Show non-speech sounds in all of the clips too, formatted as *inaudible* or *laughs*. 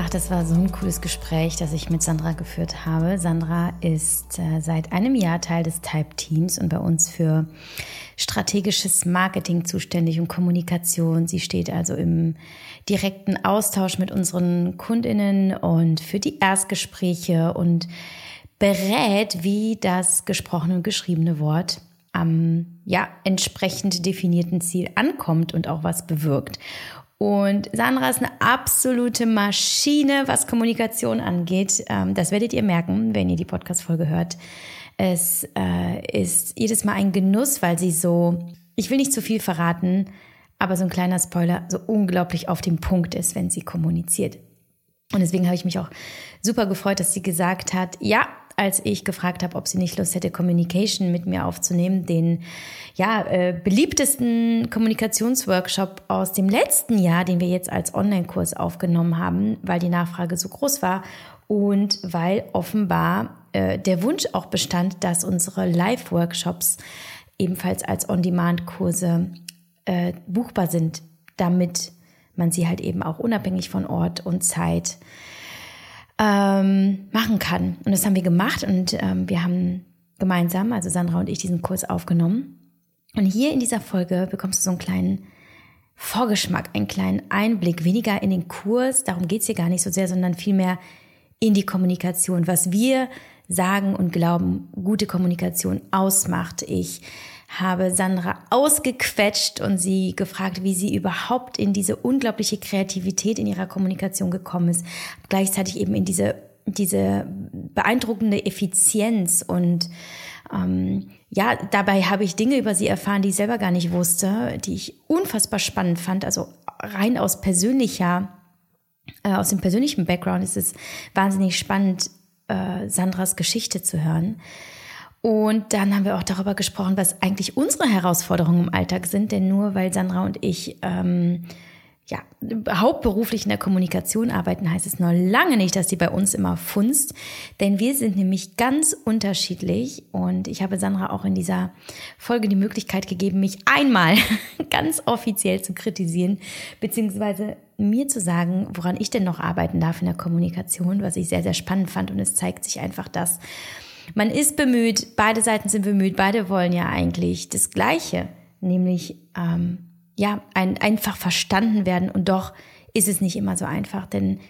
Ach, das war so ein cooles Gespräch, das ich mit Sandra geführt habe. Sandra ist äh, seit einem Jahr Teil des Type-Teams und bei uns für strategisches Marketing zuständig und Kommunikation. Sie steht also im direkten Austausch mit unseren Kundinnen und für die Erstgespräche und berät, wie das gesprochene und geschriebene Wort am ja, entsprechend definierten Ziel ankommt und auch was bewirkt. Und Sandra ist eine absolute Maschine, was Kommunikation angeht. Ähm, das werdet ihr merken, wenn ihr die Podcast-Folge hört. Es äh, ist jedes Mal ein Genuss, weil sie so, ich will nicht zu viel verraten, aber so ein kleiner Spoiler, so unglaublich auf dem Punkt ist, wenn sie kommuniziert. Und deswegen habe ich mich auch super gefreut, dass sie gesagt hat, ja, als ich gefragt habe, ob sie nicht Lust hätte, Communication mit mir aufzunehmen, den ja äh, beliebtesten Kommunikationsworkshop aus dem letzten Jahr, den wir jetzt als Online-Kurs aufgenommen haben, weil die Nachfrage so groß war und weil offenbar äh, der Wunsch auch bestand, dass unsere Live-Workshops ebenfalls als On-Demand-Kurse äh, buchbar sind, damit man sie halt eben auch unabhängig von Ort und Zeit ähm, machen kann. Und das haben wir gemacht und ähm, wir haben gemeinsam, also Sandra und ich, diesen Kurs aufgenommen. Und hier in dieser Folge bekommst du so einen kleinen Vorgeschmack, einen kleinen Einblick, weniger in den Kurs, darum geht's hier gar nicht so sehr, sondern vielmehr in die Kommunikation, was wir sagen und glauben, gute Kommunikation ausmacht. Ich habe Sandra ausgequetscht und sie gefragt, wie sie überhaupt in diese unglaubliche Kreativität in ihrer Kommunikation gekommen ist. Gleichzeitig eben in diese, diese beeindruckende Effizienz und ähm, ja, dabei habe ich Dinge über sie erfahren, die ich selber gar nicht wusste, die ich unfassbar spannend fand. Also rein aus persönlicher, äh, aus dem persönlichen Background ist es wahnsinnig spannend, äh, Sandras Geschichte zu hören. Und dann haben wir auch darüber gesprochen, was eigentlich unsere Herausforderungen im Alltag sind. Denn nur weil Sandra und ich ähm, ja, hauptberuflich in der Kommunikation arbeiten, heißt es noch lange nicht, dass sie bei uns immer funzt. Denn wir sind nämlich ganz unterschiedlich. Und ich habe Sandra auch in dieser Folge die Möglichkeit gegeben, mich einmal *laughs* ganz offiziell zu kritisieren, beziehungsweise mir zu sagen, woran ich denn noch arbeiten darf in der Kommunikation, was ich sehr, sehr spannend fand. Und es zeigt sich einfach, dass man ist bemüht, beide Seiten sind bemüht, beide wollen ja eigentlich das Gleiche, nämlich ähm, ja ein, einfach verstanden werden und doch ist es nicht immer so einfach, denn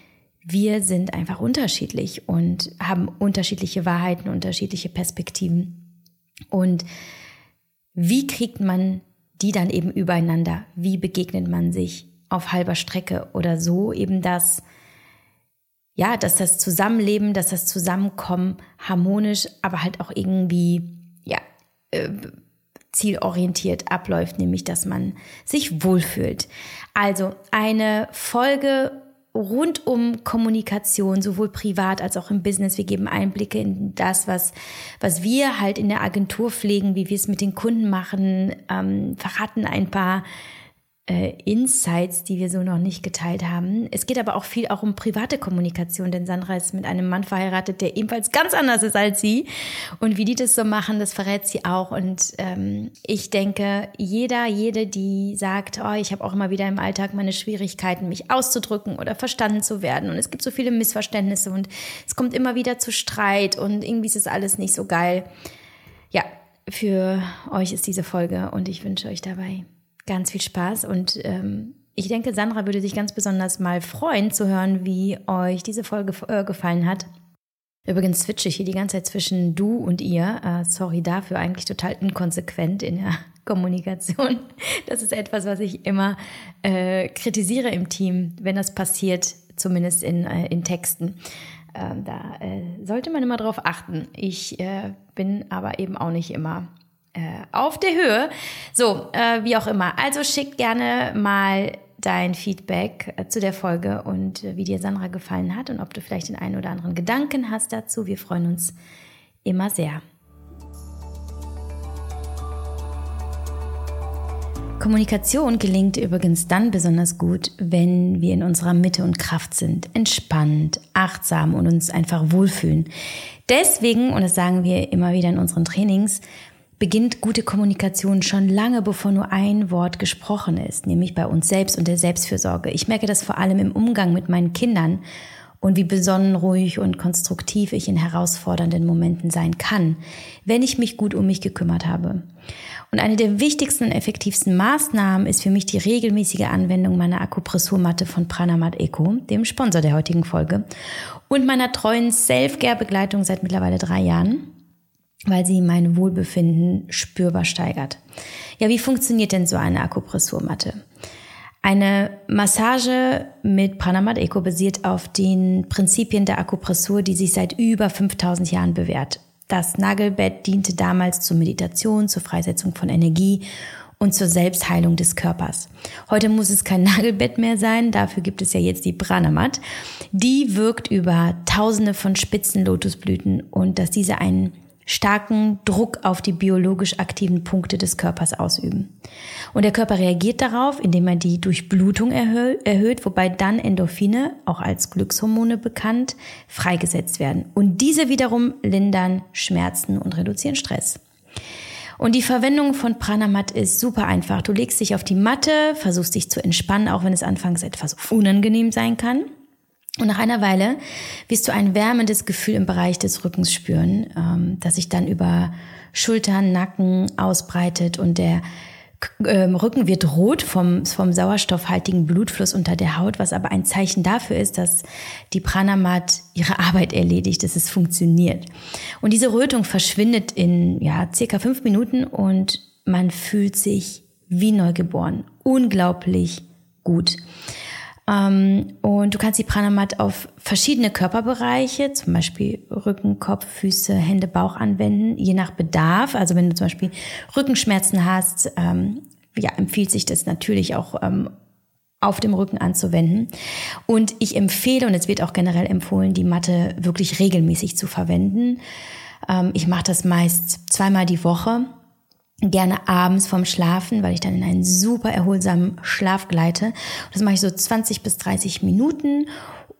wir sind einfach unterschiedlich und haben unterschiedliche Wahrheiten, unterschiedliche Perspektiven. Und wie kriegt man die dann eben übereinander? Wie begegnet man sich auf halber Strecke oder so eben das, ja, dass das Zusammenleben, dass das Zusammenkommen harmonisch, aber halt auch irgendwie, ja, äh, zielorientiert abläuft, nämlich dass man sich wohlfühlt. Also eine Folge rund um Kommunikation, sowohl privat als auch im Business. Wir geben Einblicke in das, was, was wir halt in der Agentur pflegen, wie wir es mit den Kunden machen, ähm, verraten ein paar äh, Insights, die wir so noch nicht geteilt haben. Es geht aber auch viel auch um private Kommunikation, denn Sandra ist mit einem Mann verheiratet, der ebenfalls ganz anders ist als sie. Und wie die das so machen, das verrät sie auch. Und ähm, ich denke, jeder, jede, die sagt, oh, ich habe auch immer wieder im Alltag meine Schwierigkeiten, mich auszudrücken oder verstanden zu werden. Und es gibt so viele Missverständnisse und es kommt immer wieder zu Streit und irgendwie ist es alles nicht so geil. Ja, für euch ist diese Folge und ich wünsche euch dabei ganz viel Spaß und ähm, ich denke, Sandra würde sich ganz besonders mal freuen zu hören, wie euch diese Folge äh, gefallen hat. Übrigens switche ich hier die ganze Zeit zwischen du und ihr. Äh, sorry dafür, eigentlich total inkonsequent in der *laughs* Kommunikation. Das ist etwas, was ich immer äh, kritisiere im Team, wenn das passiert, zumindest in, äh, in Texten. Ähm, da äh, sollte man immer drauf achten. Ich äh, bin aber eben auch nicht immer äh, auf der Höhe. So, äh, wie auch immer. Also schick gerne mal dein Feedback äh, zu der Folge und äh, wie dir Sandra gefallen hat und ob du vielleicht den einen oder anderen Gedanken hast dazu. Wir freuen uns immer sehr. Kommunikation gelingt übrigens dann besonders gut, wenn wir in unserer Mitte und Kraft sind, entspannt, achtsam und uns einfach wohlfühlen. Deswegen, und das sagen wir immer wieder in unseren Trainings, beginnt gute Kommunikation schon lange, bevor nur ein Wort gesprochen ist, nämlich bei uns selbst und der Selbstfürsorge. Ich merke das vor allem im Umgang mit meinen Kindern und wie besonnen, ruhig und konstruktiv ich in herausfordernden Momenten sein kann, wenn ich mich gut um mich gekümmert habe. Und eine der wichtigsten und effektivsten Maßnahmen ist für mich die regelmäßige Anwendung meiner Akupressurmatte von Pranamat Eco, dem Sponsor der heutigen Folge, und meiner treuen Self-Care-Begleitung seit mittlerweile drei Jahren, weil sie mein Wohlbefinden spürbar steigert. Ja, wie funktioniert denn so eine Akupressurmatte? Eine Massage mit Pranamat Eco basiert auf den Prinzipien der Akupressur, die sich seit über 5000 Jahren bewährt. Das Nagelbett diente damals zur Meditation, zur Freisetzung von Energie und zur Selbstheilung des Körpers. Heute muss es kein *laughs* Nagelbett mehr sein, dafür gibt es ja jetzt die Pranamat. Die wirkt über tausende von spitzen Lotusblüten und dass diese einen starken Druck auf die biologisch aktiven Punkte des Körpers ausüben. Und der Körper reagiert darauf, indem er die Durchblutung erhö erhöht, wobei dann Endorphine, auch als Glückshormone bekannt, freigesetzt werden. Und diese wiederum lindern Schmerzen und reduzieren Stress. Und die Verwendung von Pranamat ist super einfach. Du legst dich auf die Matte, versuchst dich zu entspannen, auch wenn es anfangs etwas unangenehm sein kann. Und nach einer Weile wirst du ein wärmendes Gefühl im Bereich des Rückens spüren, ähm, das sich dann über Schultern, Nacken ausbreitet und der ähm, Rücken wird rot vom, vom sauerstoffhaltigen Blutfluss unter der Haut, was aber ein Zeichen dafür ist, dass die Pranamat ihre Arbeit erledigt, dass es funktioniert. Und diese Rötung verschwindet in ja, circa fünf Minuten und man fühlt sich wie neugeboren. Unglaublich gut. Ähm, und du kannst die Pranamat auf verschiedene Körperbereiche, zum Beispiel Rücken, Kopf, Füße, Hände, Bauch anwenden, je nach Bedarf. Also wenn du zum Beispiel Rückenschmerzen hast, ähm, ja, empfiehlt sich das natürlich auch ähm, auf dem Rücken anzuwenden. Und ich empfehle, und es wird auch generell empfohlen, die Matte wirklich regelmäßig zu verwenden. ich mache das meist zweimal die Woche gerne abends vorm Schlafen, weil ich dann in einen super erholsamen Schlaf gleite. Das mache ich so 20 bis 30 Minuten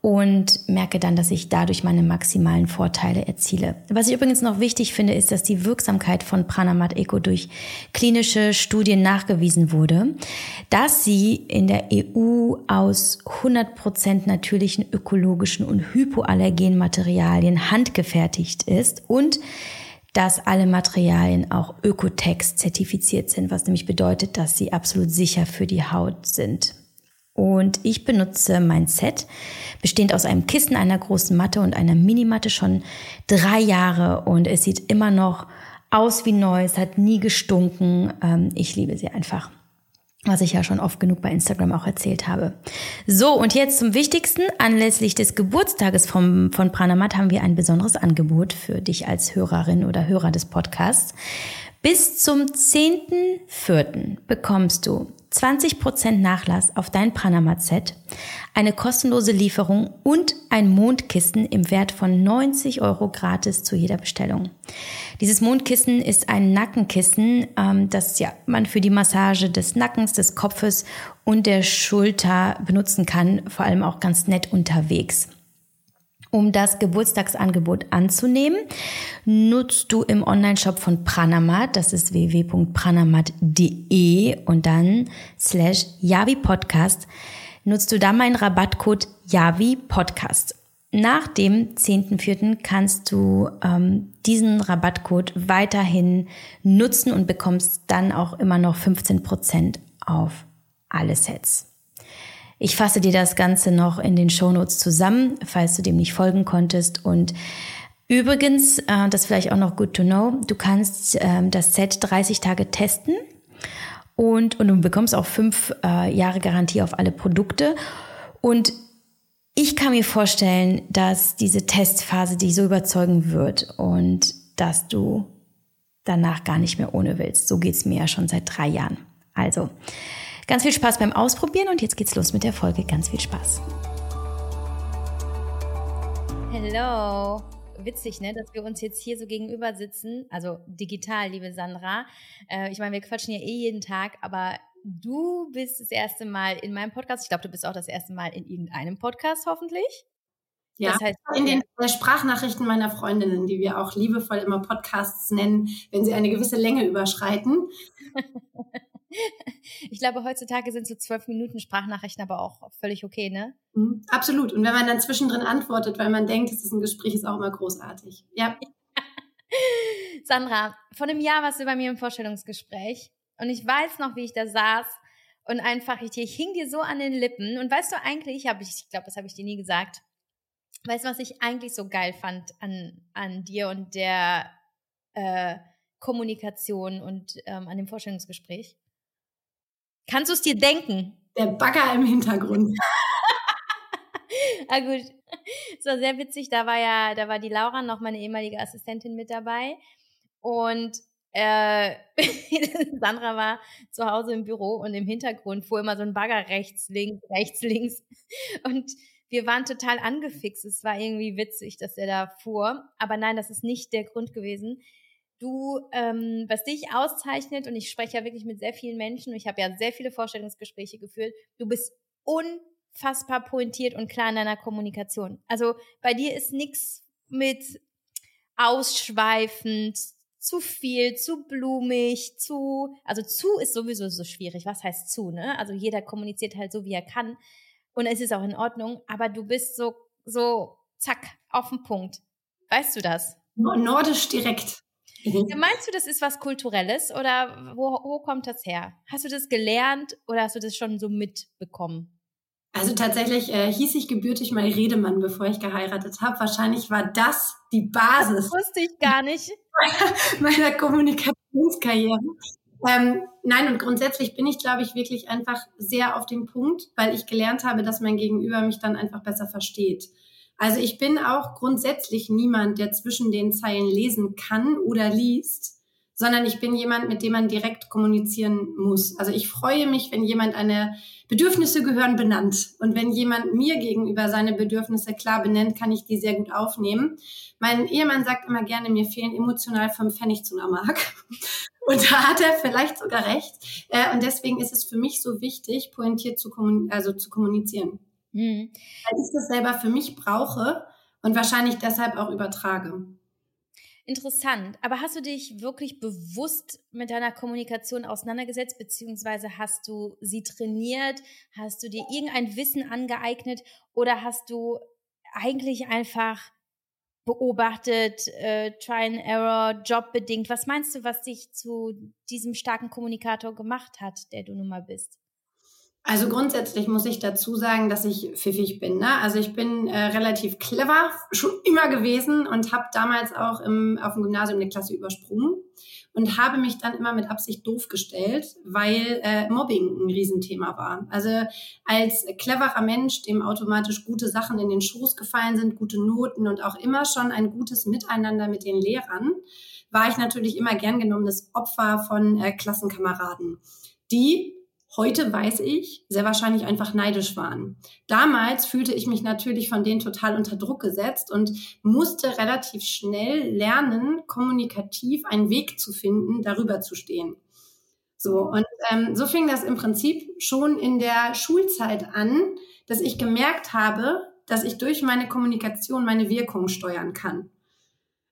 und merke dann, dass ich dadurch meine maximalen Vorteile erziele. Was ich übrigens noch wichtig finde, ist, dass die Wirksamkeit von Pranamat Eco durch klinische Studien nachgewiesen wurde, dass sie in der EU aus 100% natürlichen ökologischen und hypoallergenen Materialien handgefertigt ist und dass alle Materialien auch Ökotex zertifiziert sind, was nämlich bedeutet, dass sie absolut sicher für die Haut sind. Und ich benutze mein Set, bestehend aus einem Kissen, einer großen Matte und einer Minimatte schon drei Jahre und es sieht immer noch aus wie neu, es hat nie gestunken. Ähm, ich liebe sie einfach was ich ja schon oft genug bei Instagram auch erzählt habe. So, und jetzt zum Wichtigsten. Anlässlich des Geburtstages vom, von Pranamat haben wir ein besonderes Angebot für dich als Hörerin oder Hörer des Podcasts. Bis zum 10.04. bekommst du 20% Nachlass auf dein Pranamat-Set, eine kostenlose Lieferung und ein Mondkissen im Wert von 90 Euro gratis zu jeder Bestellung. Dieses Mondkissen ist ein Nackenkissen, ähm, das ja man für die Massage des Nackens, des Kopfes und der Schulter benutzen kann, vor allem auch ganz nett unterwegs. Um das Geburtstagsangebot anzunehmen, nutzt du im Onlineshop von Pranamat, das ist www.pranamat.de und dann slash Yavi Podcast, nutzt du da meinen Rabattcode Yavi Podcast. Nach dem 10.4. kannst du ähm, diesen Rabattcode weiterhin nutzen und bekommst dann auch immer noch 15% auf alle Sets. Ich fasse dir das Ganze noch in den Shownotes zusammen, falls du dem nicht folgen konntest. Und übrigens, äh, das vielleicht auch noch good to know, du kannst äh, das Set 30 Tage testen und, und du bekommst auch fünf äh, Jahre Garantie auf alle Produkte. Und ich kann mir vorstellen, dass diese Testphase dich so überzeugen wird und dass du danach gar nicht mehr ohne willst. So geht's mir ja schon seit drei Jahren. Also, Ganz viel Spaß beim Ausprobieren und jetzt geht's los mit der Folge. Ganz viel Spaß. Hello. Witzig, ne, dass wir uns jetzt hier so gegenüber sitzen, also digital, liebe Sandra. Äh, ich meine, wir quatschen ja eh jeden Tag, aber du bist das erste Mal in meinem Podcast. Ich glaube, du bist auch das erste Mal in irgendeinem Podcast, hoffentlich. Ja, das heißt, in den äh, Sprachnachrichten meiner Freundinnen, die wir auch liebevoll immer Podcasts nennen, wenn sie eine gewisse Länge überschreiten. *laughs* *laughs* ich glaube, heutzutage sind so zwölf Minuten Sprachnachrichten aber auch völlig okay, ne? Mhm, absolut. Und wenn man dann zwischendrin antwortet, weil man denkt, es ist ein Gespräch, ist auch immer großartig. Ja. *laughs* Sandra, vor einem Jahr warst du bei mir im Vorstellungsgespräch und ich weiß noch, wie ich da saß und einfach, ich, ich hing dir so an den Lippen und weißt du eigentlich, habe ich, ich glaube, das habe ich dir nie gesagt, weißt du, was ich eigentlich so geil fand an, an dir und der äh, Kommunikation und ähm, an dem Vorstellungsgespräch? Kannst du es dir denken? Der Bagger im Hintergrund. *laughs* ah gut, es war sehr witzig. Da war ja, da war die Laura noch meine ehemalige Assistentin mit dabei und äh, *laughs* Sandra war zu Hause im Büro und im Hintergrund fuhr immer so ein Bagger rechts, links, rechts, links. Und wir waren total angefixt. Es war irgendwie witzig, dass er da fuhr. Aber nein, das ist nicht der Grund gewesen. Du, ähm, was dich auszeichnet, und ich spreche ja wirklich mit sehr vielen Menschen, ich habe ja sehr viele Vorstellungsgespräche geführt, du bist unfassbar pointiert und klar in deiner Kommunikation. Also bei dir ist nichts mit ausschweifend, zu viel, zu blumig, zu, also zu ist sowieso so schwierig. Was heißt zu, ne? Also jeder kommuniziert halt so, wie er kann. Und es ist auch in Ordnung, aber du bist so, so, zack, auf den Punkt. Weißt du das? Nordisch direkt. Mhm. Meinst du, das ist was Kulturelles oder wo, wo kommt das her? Hast du das gelernt oder hast du das schon so mitbekommen? Also tatsächlich äh, hieß ich gebürtig mal Redemann, bevor ich geheiratet habe. Wahrscheinlich war das die Basis. Das wusste ich gar nicht. *laughs* meiner Kommunikationskarriere. Ähm, nein, und grundsätzlich bin ich, glaube ich, wirklich einfach sehr auf dem Punkt, weil ich gelernt habe, dass mein Gegenüber mich dann einfach besser versteht. Also ich bin auch grundsätzlich niemand, der zwischen den Zeilen lesen kann oder liest sondern ich bin jemand, mit dem man direkt kommunizieren muss. Also ich freue mich, wenn jemand eine Bedürfnisse gehören benannt. Und wenn jemand mir gegenüber seine Bedürfnisse klar benennt, kann ich die sehr gut aufnehmen. Mein Ehemann sagt immer gerne, mir fehlen emotional fünf Pfennig zu einer Mark. *laughs* Und da hat er vielleicht sogar recht. Äh, und deswegen ist es für mich so wichtig, pointiert zu, kommun also zu kommunizieren. Mhm. Weil ich das selber für mich brauche und wahrscheinlich deshalb auch übertrage. Interessant. Aber hast du dich wirklich bewusst mit deiner Kommunikation auseinandergesetzt, beziehungsweise hast du sie trainiert? Hast du dir irgendein Wissen angeeignet oder hast du eigentlich einfach beobachtet, äh, Try and Error, jobbedingt? Was meinst du, was dich zu diesem starken Kommunikator gemacht hat, der du nun mal bist? Also grundsätzlich muss ich dazu sagen, dass ich pfiffig bin. Ne? Also ich bin äh, relativ clever, schon immer gewesen und habe damals auch im, auf dem Gymnasium eine Klasse übersprungen und habe mich dann immer mit Absicht doof gestellt, weil äh, Mobbing ein Riesenthema war. Also als cleverer Mensch, dem automatisch gute Sachen in den Schoß gefallen sind, gute Noten und auch immer schon ein gutes Miteinander mit den Lehrern, war ich natürlich immer gern genommenes Opfer von äh, Klassenkameraden, die heute weiß ich, sehr wahrscheinlich einfach neidisch waren. Damals fühlte ich mich natürlich von denen total unter Druck gesetzt und musste relativ schnell lernen, kommunikativ einen Weg zu finden, darüber zu stehen. So, und ähm, so fing das im Prinzip schon in der Schulzeit an, dass ich gemerkt habe, dass ich durch meine Kommunikation meine Wirkung steuern kann.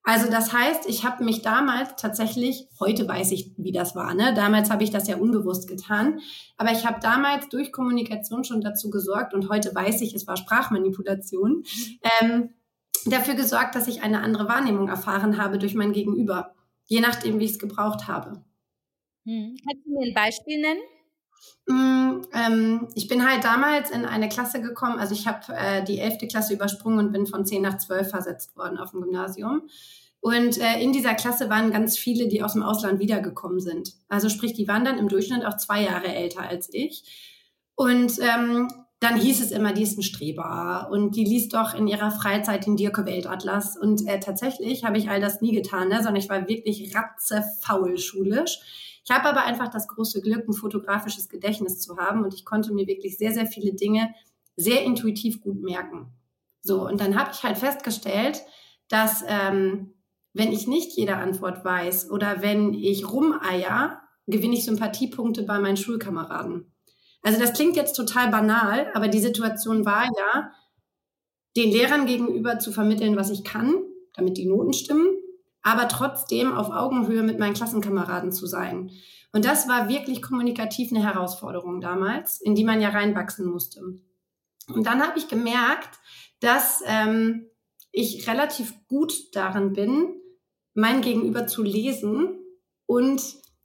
Also das heißt, ich habe mich damals tatsächlich, heute weiß ich, wie das war, ne? Damals habe ich das ja unbewusst getan, aber ich habe damals durch Kommunikation schon dazu gesorgt und heute weiß ich, es war Sprachmanipulation, ähm, dafür gesorgt, dass ich eine andere Wahrnehmung erfahren habe durch mein Gegenüber, je nachdem, wie ich es gebraucht habe. Hm. Kannst du mir ein Beispiel nennen? Mm, ähm, ich bin halt damals in eine Klasse gekommen, also ich habe äh, die elfte Klasse übersprungen und bin von zehn nach zwölf versetzt worden auf dem Gymnasium. Und äh, in dieser Klasse waren ganz viele, die aus dem Ausland wiedergekommen sind. Also sprich, die waren dann im Durchschnitt auch zwei Jahre älter als ich. Und ähm, dann hieß es immer, die ist ein Streber und die liest doch in ihrer Freizeit den Dirke Weltatlas. Und äh, tatsächlich habe ich all das nie getan, ne? sondern ich war wirklich ratzefaul schulisch. Ich habe aber einfach das große Glück, ein fotografisches Gedächtnis zu haben und ich konnte mir wirklich sehr, sehr viele Dinge sehr intuitiv gut merken. So, und dann habe ich halt festgestellt, dass ähm, wenn ich nicht jede Antwort weiß oder wenn ich rumeier, gewinne ich Sympathiepunkte bei meinen Schulkameraden. Also das klingt jetzt total banal, aber die Situation war ja, den Lehrern gegenüber zu vermitteln, was ich kann, damit die Noten stimmen, aber trotzdem auf Augenhöhe mit meinen Klassenkameraden zu sein. Und das war wirklich kommunikativ eine Herausforderung damals, in die man ja reinwachsen musste. Und dann habe ich gemerkt, dass ähm, ich relativ gut darin bin, mein Gegenüber zu lesen und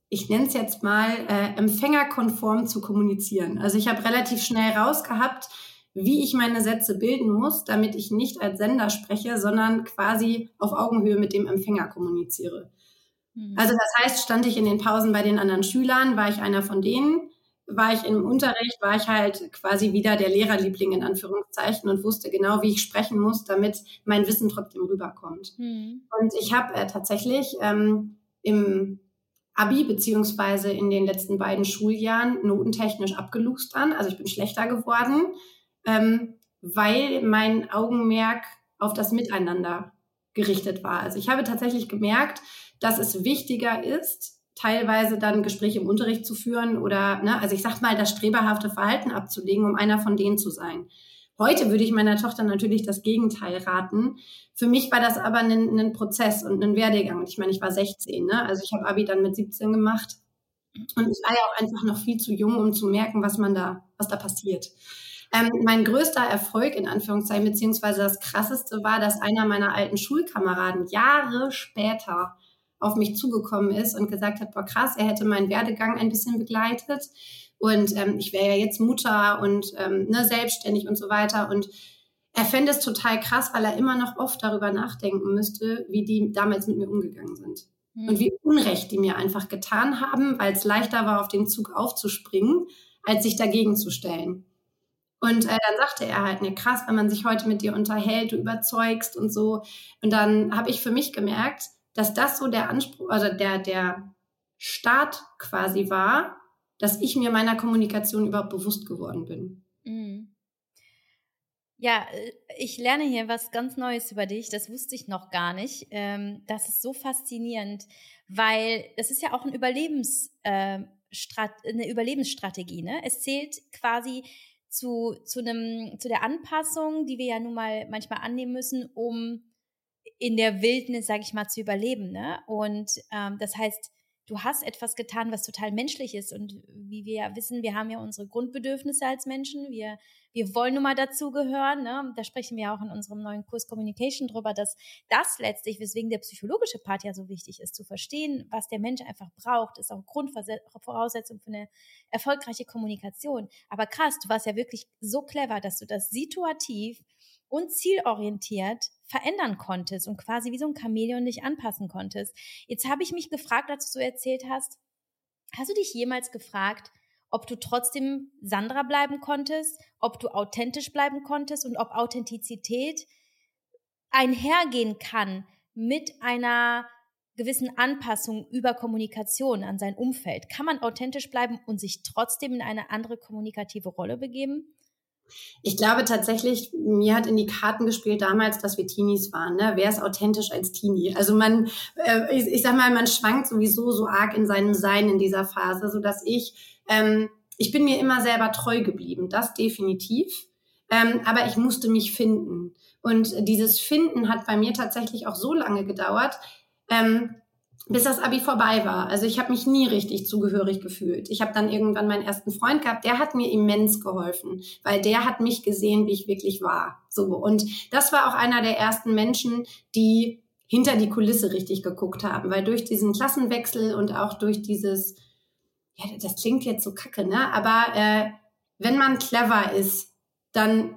ich nenne es jetzt mal äh, empfängerkonform zu kommunizieren. Also ich habe relativ schnell rausgehabt, wie ich meine Sätze bilden muss, damit ich nicht als Sender spreche, sondern quasi auf Augenhöhe mit dem Empfänger kommuniziere. Mhm. Also das heißt, stand ich in den Pausen bei den anderen Schülern, war ich einer von denen, war ich im Unterricht, war ich halt quasi wieder der Lehrerliebling in Anführungszeichen und wusste genau, wie ich sprechen muss, damit mein Wissen trotzdem rüberkommt. Mhm. Und ich habe äh, tatsächlich ähm, im Abi beziehungsweise in den letzten beiden Schuljahren notentechnisch abgeluchst an. Also ich bin schlechter geworden, ähm, weil mein Augenmerk auf das Miteinander gerichtet war. Also ich habe tatsächlich gemerkt, dass es wichtiger ist, teilweise dann Gespräche im Unterricht zu führen oder, ne, also ich sag mal, das streberhafte Verhalten abzulegen, um einer von denen zu sein. Heute würde ich meiner Tochter natürlich das Gegenteil raten. Für mich war das aber ein, ein Prozess und ein Werdegang. Und ich meine, ich war 16, ne? also ich habe Abi dann mit 17 gemacht. Und ich war ja auch einfach noch viel zu jung, um zu merken, was man da, was da passiert. Ähm, mein größter Erfolg in Anführungszeichen, beziehungsweise das krasseste war, dass einer meiner alten Schulkameraden Jahre später auf mich zugekommen ist und gesagt hat, boah krass, er hätte meinen Werdegang ein bisschen begleitet und ähm, ich wäre ja jetzt Mutter und ähm, ne, selbstständig und so weiter und er fände es total krass, weil er immer noch oft darüber nachdenken müsste, wie die damals mit mir umgegangen sind. Mhm. Und wie Unrecht die mir einfach getan haben, weil es leichter war, auf den Zug aufzuspringen, als sich dagegen zu stellen. Und äh, dann sagte er halt, ne, krass, wenn man sich heute mit dir unterhält, du überzeugst und so. Und dann habe ich für mich gemerkt, dass das so der Anspruch, also der, der Start quasi war, dass ich mir meiner Kommunikation überhaupt bewusst geworden bin. Mhm. Ja, äh, ich lerne hier was ganz Neues über dich. Das wusste ich noch gar nicht. Ähm, das ist so faszinierend, weil das ist ja auch ein Überlebens, äh, eine Überlebensstrategie. Ne? Es zählt quasi zu, zu, einem, zu der Anpassung, die wir ja nun mal manchmal annehmen müssen, um in der Wildnis, sage ich mal, zu überleben. Ne? Und ähm, das heißt, du hast etwas getan, was total menschlich ist. Und wie wir ja wissen, wir haben ja unsere Grundbedürfnisse als Menschen. Wir, wir wollen nun mal dazugehören. Ne? Da sprechen wir auch in unserem neuen Kurs Communication drüber, dass das letztlich, weswegen der psychologische Part ja so wichtig ist, zu verstehen, was der Mensch einfach braucht, ist auch Grundvoraussetzung für eine erfolgreiche Kommunikation. Aber krass, du warst ja wirklich so clever, dass du das situativ und zielorientiert verändern konntest und quasi wie so ein Chamäleon dich anpassen konntest. Jetzt habe ich mich gefragt, als du so erzählt hast, hast du dich jemals gefragt, ob du trotzdem Sandra bleiben konntest, ob du authentisch bleiben konntest und ob Authentizität einhergehen kann mit einer gewissen Anpassung über Kommunikation an sein Umfeld. Kann man authentisch bleiben und sich trotzdem in eine andere kommunikative Rolle begeben? Ich glaube tatsächlich, mir hat in die Karten gespielt damals, dass wir Teenies waren. Ne? Wer ist authentisch als Teenie? Also man, äh, ich, ich sag mal, man schwankt sowieso so arg in seinem Sein in dieser Phase, so dass ich, ähm, ich bin mir immer selber treu geblieben, das definitiv. Ähm, aber ich musste mich finden. Und dieses Finden hat bei mir tatsächlich auch so lange gedauert, ähm, bis das Abi vorbei war. Also ich habe mich nie richtig zugehörig gefühlt. Ich habe dann irgendwann meinen ersten Freund gehabt, der hat mir immens geholfen, weil der hat mich gesehen, wie ich wirklich war. So und das war auch einer der ersten Menschen, die hinter die Kulisse richtig geguckt haben, weil durch diesen Klassenwechsel und auch durch dieses ja, das klingt jetzt so kacke, ne? Aber äh, wenn man clever ist, dann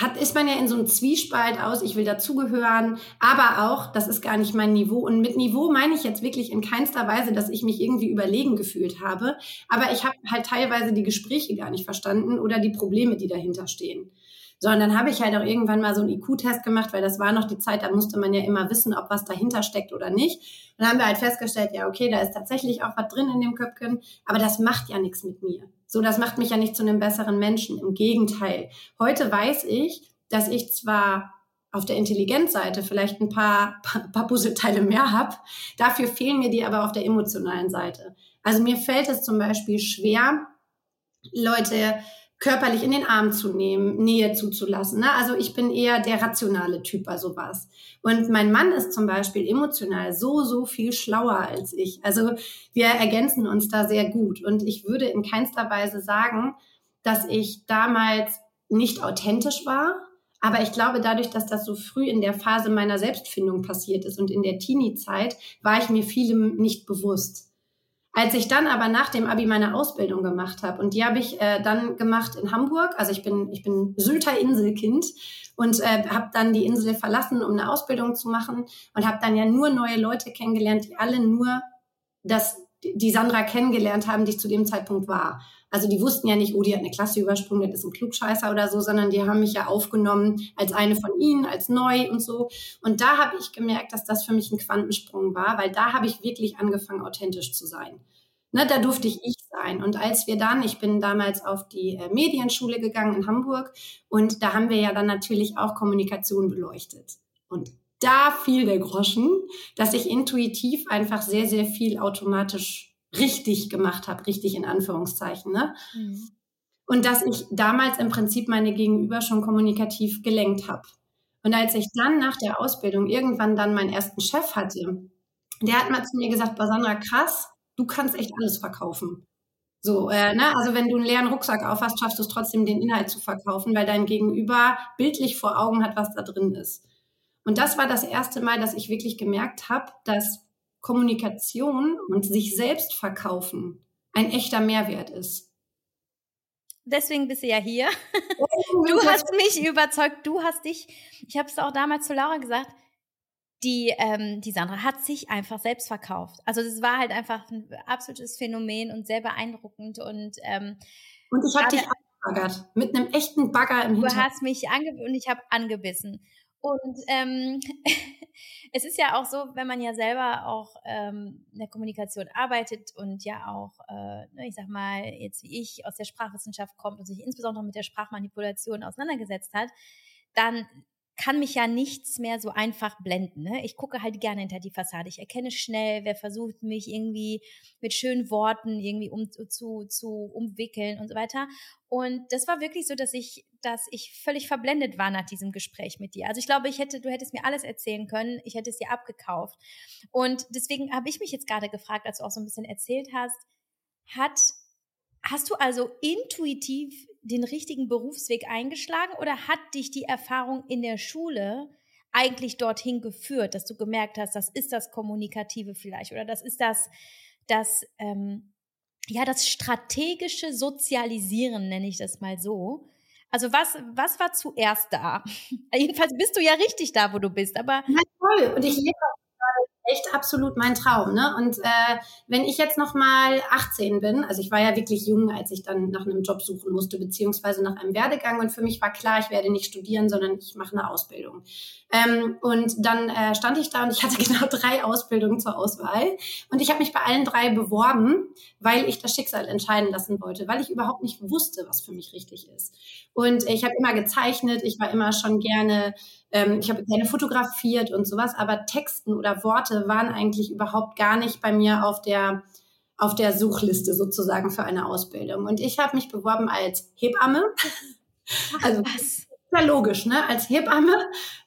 hat, ist man ja in so einem Zwiespalt aus, ich will dazugehören, aber auch, das ist gar nicht mein Niveau. Und mit Niveau meine ich jetzt wirklich in keinster Weise, dass ich mich irgendwie überlegen gefühlt habe. Aber ich habe halt teilweise die Gespräche gar nicht verstanden oder die Probleme, die dahinter stehen. So, und dann habe ich halt auch irgendwann mal so einen IQ-Test gemacht, weil das war noch die Zeit, da musste man ja immer wissen, ob was dahinter steckt oder nicht. Und dann haben wir halt festgestellt, ja, okay, da ist tatsächlich auch was drin in dem Köpfchen, aber das macht ja nichts mit mir. So, das macht mich ja nicht zu einem besseren Menschen. Im Gegenteil. Heute weiß ich, dass ich zwar auf der Intelligenzseite vielleicht ein paar, *laughs* paar Puzzleteile mehr habe, dafür fehlen mir die aber auf der emotionalen Seite. Also mir fällt es zum Beispiel schwer, Leute körperlich in den Arm zu nehmen, Nähe zuzulassen. Ne? Also ich bin eher der rationale Typ bei sowas. Und mein Mann ist zum Beispiel emotional so, so viel schlauer als ich. Also wir ergänzen uns da sehr gut. Und ich würde in keinster Weise sagen, dass ich damals nicht authentisch war. Aber ich glaube, dadurch, dass das so früh in der Phase meiner Selbstfindung passiert ist und in der Teenie-Zeit, war ich mir vielem nicht bewusst. Als ich dann aber nach dem Abi meine Ausbildung gemacht habe und die habe ich äh, dann gemacht in Hamburg, also ich bin ich bin Sylter Inselkind und äh, habe dann die Insel verlassen, um eine Ausbildung zu machen und habe dann ja nur neue Leute kennengelernt, die alle nur das die Sandra kennengelernt haben, die ich zu dem Zeitpunkt war. Also die wussten ja nicht, oh, die hat eine Klasse übersprungen, das ist ein Klugscheißer oder so, sondern die haben mich ja aufgenommen als eine von ihnen, als neu und so. Und da habe ich gemerkt, dass das für mich ein Quantensprung war, weil da habe ich wirklich angefangen, authentisch zu sein. Ne, da durfte ich ich sein. Und als wir dann, ich bin damals auf die äh, Medienschule gegangen in Hamburg und da haben wir ja dann natürlich auch Kommunikation beleuchtet. Und da fiel der Groschen, dass ich intuitiv einfach sehr, sehr viel automatisch richtig gemacht habe, richtig in Anführungszeichen. Ne? Mhm. Und dass ich damals im Prinzip meine Gegenüber schon kommunikativ gelenkt habe. Und als ich dann nach der Ausbildung irgendwann dann meinen ersten Chef hatte, der hat mal zu mir gesagt, Basandra, krass, du kannst echt alles verkaufen. So, äh, ne? Also wenn du einen leeren Rucksack aufhast, schaffst du es trotzdem, den Inhalt zu verkaufen, weil dein Gegenüber bildlich vor Augen hat, was da drin ist. Und das war das erste Mal, dass ich wirklich gemerkt habe, dass Kommunikation und sich selbst verkaufen ein echter Mehrwert ist. Deswegen bist du ja hier. Du hast mich überzeugt, du hast dich, ich habe es auch damals zu Laura gesagt, die, ähm, die Sandra hat sich einfach selbst verkauft. Also das war halt einfach ein absolutes Phänomen und sehr beeindruckend. Und, ähm, und ich habe dich angebaggert, mit einem echten Bagger im Hintergrund. Du hast mich angebissen und ich habe angebissen. Und ähm, *laughs* es ist ja auch so, wenn man ja selber auch ähm, in der Kommunikation arbeitet und ja auch, äh, ne, ich sag mal, jetzt wie ich aus der Sprachwissenschaft kommt und sich insbesondere mit der Sprachmanipulation auseinandergesetzt hat, dann kann mich ja nichts mehr so einfach blenden. Ne? Ich gucke halt gerne hinter die Fassade. Ich erkenne schnell, wer versucht, mich irgendwie mit schönen Worten irgendwie um, zu, zu umwickeln und so weiter. Und das war wirklich so, dass ich, dass ich völlig verblendet war nach diesem Gespräch mit dir. Also ich glaube, ich hätte, du hättest mir alles erzählen können. Ich hätte es dir abgekauft. Und deswegen habe ich mich jetzt gerade gefragt, als du auch so ein bisschen erzählt hast, hat Hast du also intuitiv den richtigen Berufsweg eingeschlagen oder hat dich die Erfahrung in der Schule eigentlich dorthin geführt, dass du gemerkt hast, das ist das Kommunikative vielleicht oder das ist das, das, ähm, ja, das strategische Sozialisieren, nenne ich das mal so. Also was, was war zuerst da? *laughs* Jedenfalls bist du ja richtig da, wo du bist, aber. Ja, toll. Und ich lebe echt absolut mein Traum. Ne? Und äh, wenn ich jetzt noch mal 18 bin, also ich war ja wirklich jung, als ich dann nach einem Job suchen musste, beziehungsweise nach einem Werdegang. Und für mich war klar, ich werde nicht studieren, sondern ich mache eine Ausbildung. Ähm, und dann äh, stand ich da und ich hatte *laughs* genau drei Ausbildungen zur Auswahl. Und ich habe mich bei allen drei beworben, weil ich das Schicksal entscheiden lassen wollte, weil ich überhaupt nicht wusste, was für mich richtig ist. Und ich habe immer gezeichnet, ich war immer schon gerne ähm, ich habe gerne fotografiert und sowas, aber Texten oder Worte waren eigentlich überhaupt gar nicht bei mir auf der auf der Suchliste sozusagen für eine Ausbildung. Und ich habe mich beworben als Hebamme. *laughs* also was? Ja, logisch, ne? Als Hebamme,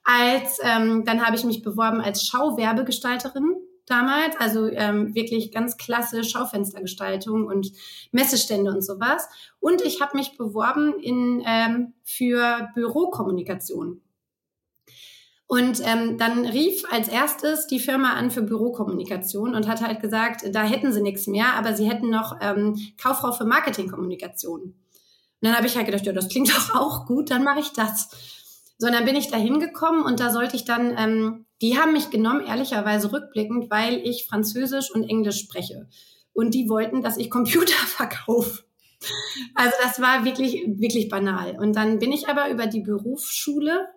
als ähm, dann habe ich mich beworben als Schauwerbegestalterin damals, also ähm, wirklich ganz klasse Schaufenstergestaltung und Messestände und sowas. Und ich habe mich beworben in ähm, für Bürokommunikation. Und ähm, dann rief als erstes die Firma an für Bürokommunikation und hat halt gesagt, da hätten sie nichts mehr, aber sie hätten noch ähm, Kauffrau für Marketingkommunikation. Und dann habe ich halt gedacht, ja, das klingt *laughs* doch auch gut, dann mache ich das. So, und dann bin ich da hingekommen und da sollte ich dann, ähm, die haben mich genommen, ehrlicherweise rückblickend, weil ich Französisch und Englisch spreche. Und die wollten, dass ich Computer *laughs* verkaufe. Also das war wirklich, wirklich banal. Und dann bin ich aber über die Berufsschule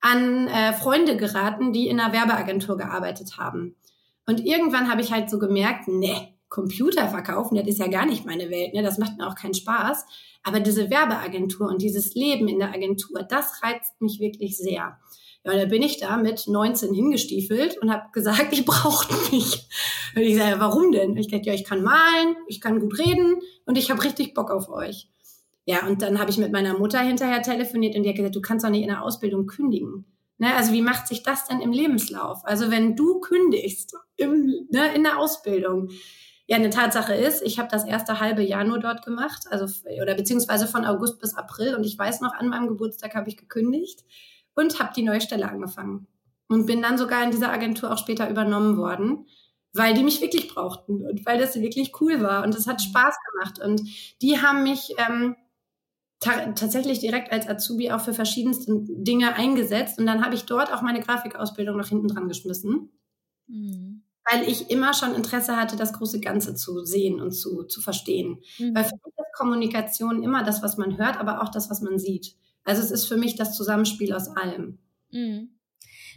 an äh, Freunde geraten, die in einer Werbeagentur gearbeitet haben. Und irgendwann habe ich halt so gemerkt, ne, Computer verkaufen, das ist ja gar nicht meine Welt, ne, das macht mir auch keinen Spaß. Aber diese Werbeagentur und dieses Leben in der Agentur, das reizt mich wirklich sehr. Ja, und da bin ich da mit 19 hingestiefelt und habe gesagt, *laughs* ich brauche mich. Und ich sage, warum denn? Ich dachte, ja, ich kann malen, ich kann gut reden und ich habe richtig Bock auf euch. Ja, und dann habe ich mit meiner Mutter hinterher telefoniert und die hat gesagt, du kannst doch nicht in der Ausbildung kündigen. Ne, also wie macht sich das denn im Lebenslauf? Also wenn du kündigst im, ne, in der Ausbildung, ja, eine Tatsache ist, ich habe das erste halbe Jahr nur dort gemacht, also oder beziehungsweise von August bis April. Und ich weiß noch, an meinem Geburtstag habe ich gekündigt und habe die neue Stelle angefangen. Und bin dann sogar in dieser Agentur auch später übernommen worden, weil die mich wirklich brauchten und weil das wirklich cool war. Und es hat Spaß gemacht. Und die haben mich ähm, ta tatsächlich direkt als Azubi auch für verschiedenste Dinge eingesetzt und dann habe ich dort auch meine Grafikausbildung noch hinten dran geschmissen. Mhm weil ich immer schon Interesse hatte, das große Ganze zu sehen und zu, zu verstehen. Mhm. Weil für mich ist Kommunikation immer das, was man hört, aber auch das, was man sieht. Also es ist für mich das Zusammenspiel aus allem. Mhm.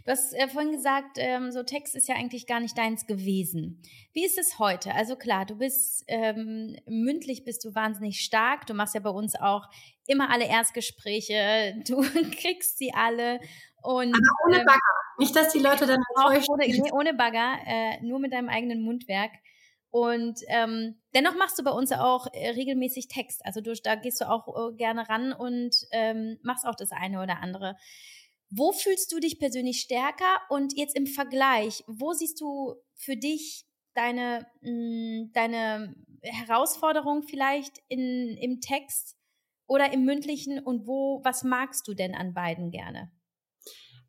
Du hast äh, vorhin gesagt, ähm, so Text ist ja eigentlich gar nicht deins gewesen. Wie ist es heute? Also klar, du bist ähm, mündlich bist du wahnsinnig stark. Du machst ja bei uns auch immer alle Erstgespräche. *laughs* Du kriegst sie alle und Aber ohne ähm, Bagger. Nicht, dass die Leute dann enttäuscht ohne, nee, ohne Bagger, äh, nur mit deinem eigenen Mundwerk. Und ähm, dennoch machst du bei uns auch äh, regelmäßig Text. Also du, da gehst du auch äh, gerne ran und ähm, machst auch das eine oder andere. Wo fühlst du dich persönlich stärker? Und jetzt im Vergleich, wo siehst du für dich deine, mh, mm, deine Herausforderung vielleicht in, im Text oder im mündlichen? Und wo, was magst du denn an beiden gerne?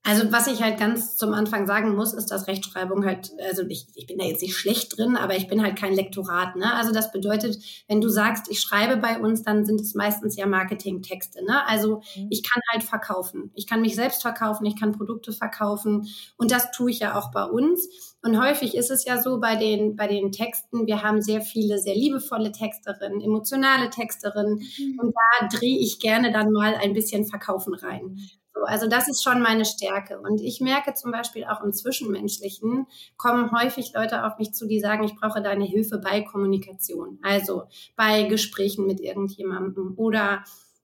Also was ich halt ganz zum Anfang sagen muss, ist, dass Rechtschreibung halt, also ich, ich bin da jetzt nicht schlecht drin, aber ich bin halt kein Lektorat. Ne? Also das bedeutet, wenn du sagst, ich schreibe bei uns, dann sind es meistens ja Marketingtexte. Ne? Also mhm. ich kann halt verkaufen. Ich kann mich selbst verkaufen, ich kann Produkte verkaufen und das tue ich ja auch bei uns. Und häufig ist es ja so bei den, bei den Texten, wir haben sehr viele sehr liebevolle Texterinnen, emotionale Texterinnen mhm. und da drehe ich gerne dann mal ein bisschen Verkaufen rein. So, also das ist schon meine Stärke. Und ich merke zum Beispiel auch im Zwischenmenschlichen kommen häufig Leute auf mich zu, die sagen, ich brauche deine Hilfe bei Kommunikation. Also bei Gesprächen mit irgendjemandem oder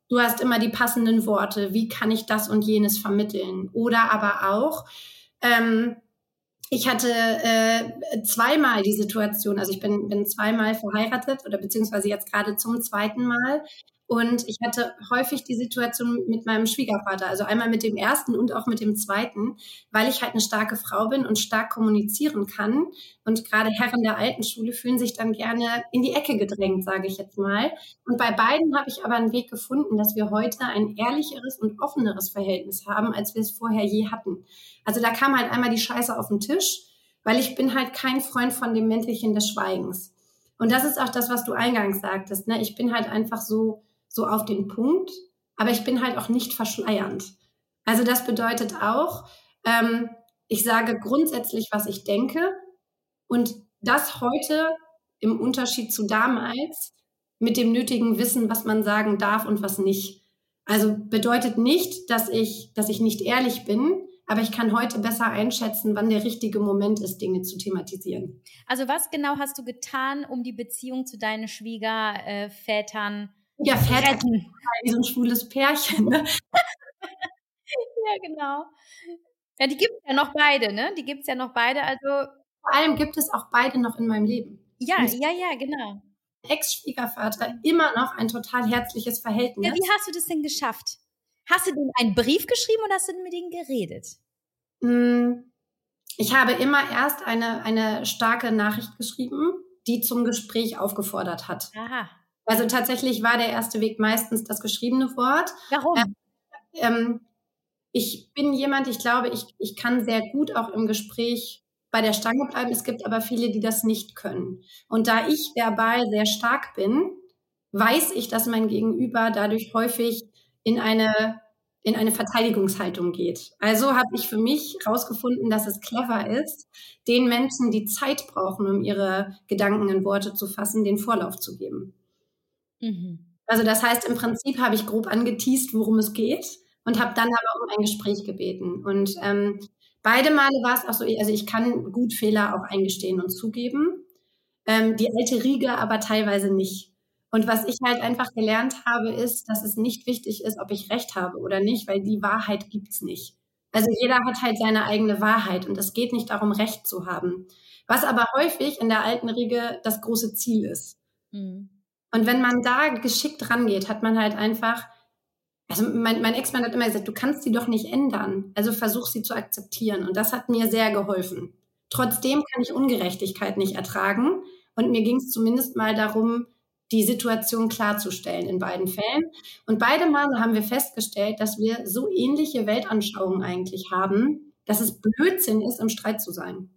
du hast immer die passenden Worte. Wie kann ich das und jenes vermitteln? Oder aber auch, ähm, ich hatte äh, zweimal die Situation, also ich bin, bin zweimal verheiratet oder beziehungsweise jetzt gerade zum zweiten Mal. Und ich hatte häufig die Situation mit meinem Schwiegervater, also einmal mit dem ersten und auch mit dem zweiten, weil ich halt eine starke Frau bin und stark kommunizieren kann. Und gerade Herren der alten Schule fühlen sich dann gerne in die Ecke gedrängt, sage ich jetzt mal. Und bei beiden habe ich aber einen Weg gefunden, dass wir heute ein ehrlicheres und offeneres Verhältnis haben, als wir es vorher je hatten. Also da kam halt einmal die Scheiße auf den Tisch, weil ich bin halt kein Freund von dem Mäntelchen des Schweigens. Und das ist auch das, was du eingangs sagtest. Ne? Ich bin halt einfach so so auf den Punkt, aber ich bin halt auch nicht verschleiernd. Also das bedeutet auch, ähm, ich sage grundsätzlich, was ich denke und das heute im Unterschied zu damals mit dem nötigen Wissen, was man sagen darf und was nicht. Also bedeutet nicht, dass ich, dass ich nicht ehrlich bin, aber ich kann heute besser einschätzen, wann der richtige Moment ist, Dinge zu thematisieren. Also was genau hast du getan, um die Beziehung zu deinen Schwiegervätern ja, fährt *laughs* wie so ein schwules Pärchen. Ne? ja, genau. Ja, die gibt es ja noch beide, ne? Die gibt es ja noch beide. Also vor allem gibt es auch beide noch in meinem Leben. Ja, ja, ja, genau. Ex-Schwiegervater immer noch ein total herzliches Verhältnis. Ja, wie hast du das denn geschafft? Hast du denn einen Brief geschrieben oder hast du mit ihnen geredet? Hm, ich habe immer erst eine, eine starke Nachricht geschrieben, die zum Gespräch aufgefordert hat. Aha. Also tatsächlich war der erste Weg meistens das geschriebene Wort. Warum? Ähm, ähm, ich bin jemand, ich glaube, ich, ich kann sehr gut auch im Gespräch bei der Stange bleiben. Es gibt aber viele, die das nicht können. Und da ich verbal sehr stark bin, weiß ich, dass mein Gegenüber dadurch häufig in eine in eine Verteidigungshaltung geht. Also habe ich für mich herausgefunden, dass es clever ist, den Menschen, die Zeit brauchen, um ihre Gedanken in Worte zu fassen, den Vorlauf zu geben. Mhm. Also das heißt, im Prinzip habe ich grob angeteased, worum es geht und habe dann aber um ein Gespräch gebeten. Und ähm, beide Male war es auch so, also ich kann gut Fehler auch eingestehen und zugeben. Ähm, die alte Riege aber teilweise nicht. Und was ich halt einfach gelernt habe, ist, dass es nicht wichtig ist, ob ich recht habe oder nicht, weil die Wahrheit gibt's nicht. Also jeder hat halt seine eigene Wahrheit und es geht nicht darum, Recht zu haben. Was aber häufig in der alten Riege das große Ziel ist. Mhm. Und wenn man da geschickt rangeht, hat man halt einfach, also mein, mein Ex-Mann hat immer gesagt, du kannst sie doch nicht ändern. Also versuch sie zu akzeptieren. Und das hat mir sehr geholfen. Trotzdem kann ich Ungerechtigkeit nicht ertragen. Und mir ging es zumindest mal darum, die Situation klarzustellen in beiden Fällen. Und beide Male haben wir festgestellt, dass wir so ähnliche Weltanschauungen eigentlich haben, dass es Blödsinn ist, im Streit zu sein.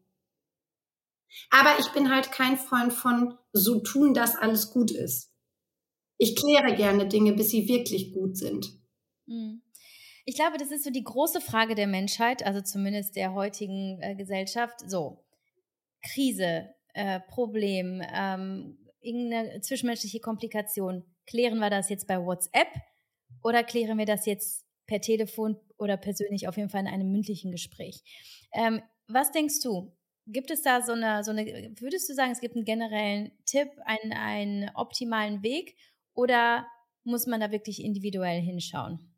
Aber ich bin halt kein Freund von so tun, dass alles gut ist. Ich kläre gerne Dinge, bis sie wirklich gut sind. Hm. Ich glaube, das ist so die große Frage der Menschheit, also zumindest der heutigen äh, Gesellschaft. So, Krise, äh, Problem, ähm, irgendeine zwischenmenschliche Komplikation. Klären wir das jetzt bei WhatsApp oder klären wir das jetzt per Telefon oder persönlich auf jeden Fall in einem mündlichen Gespräch? Ähm, was denkst du? Gibt es da so eine, so eine, würdest du sagen, es gibt einen generellen Tipp, einen, einen optimalen Weg oder muss man da wirklich individuell hinschauen?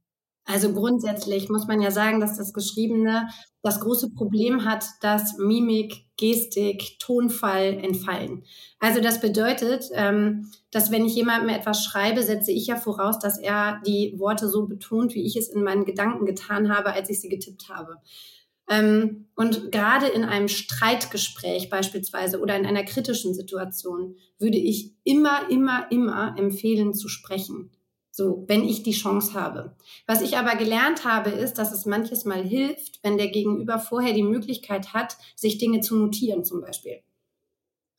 Also grundsätzlich muss man ja sagen, dass das Geschriebene das große Problem hat, dass Mimik, Gestik, Tonfall entfallen. Also das bedeutet, ähm, dass wenn ich jemandem etwas schreibe, setze ich ja voraus, dass er die Worte so betont, wie ich es in meinen Gedanken getan habe, als ich sie getippt habe. Ähm, und gerade in einem Streitgespräch beispielsweise oder in einer kritischen Situation würde ich immer, immer, immer empfehlen zu sprechen. So, wenn ich die Chance habe. Was ich aber gelernt habe, ist, dass es manches Mal hilft, wenn der Gegenüber vorher die Möglichkeit hat, sich Dinge zu notieren, zum Beispiel.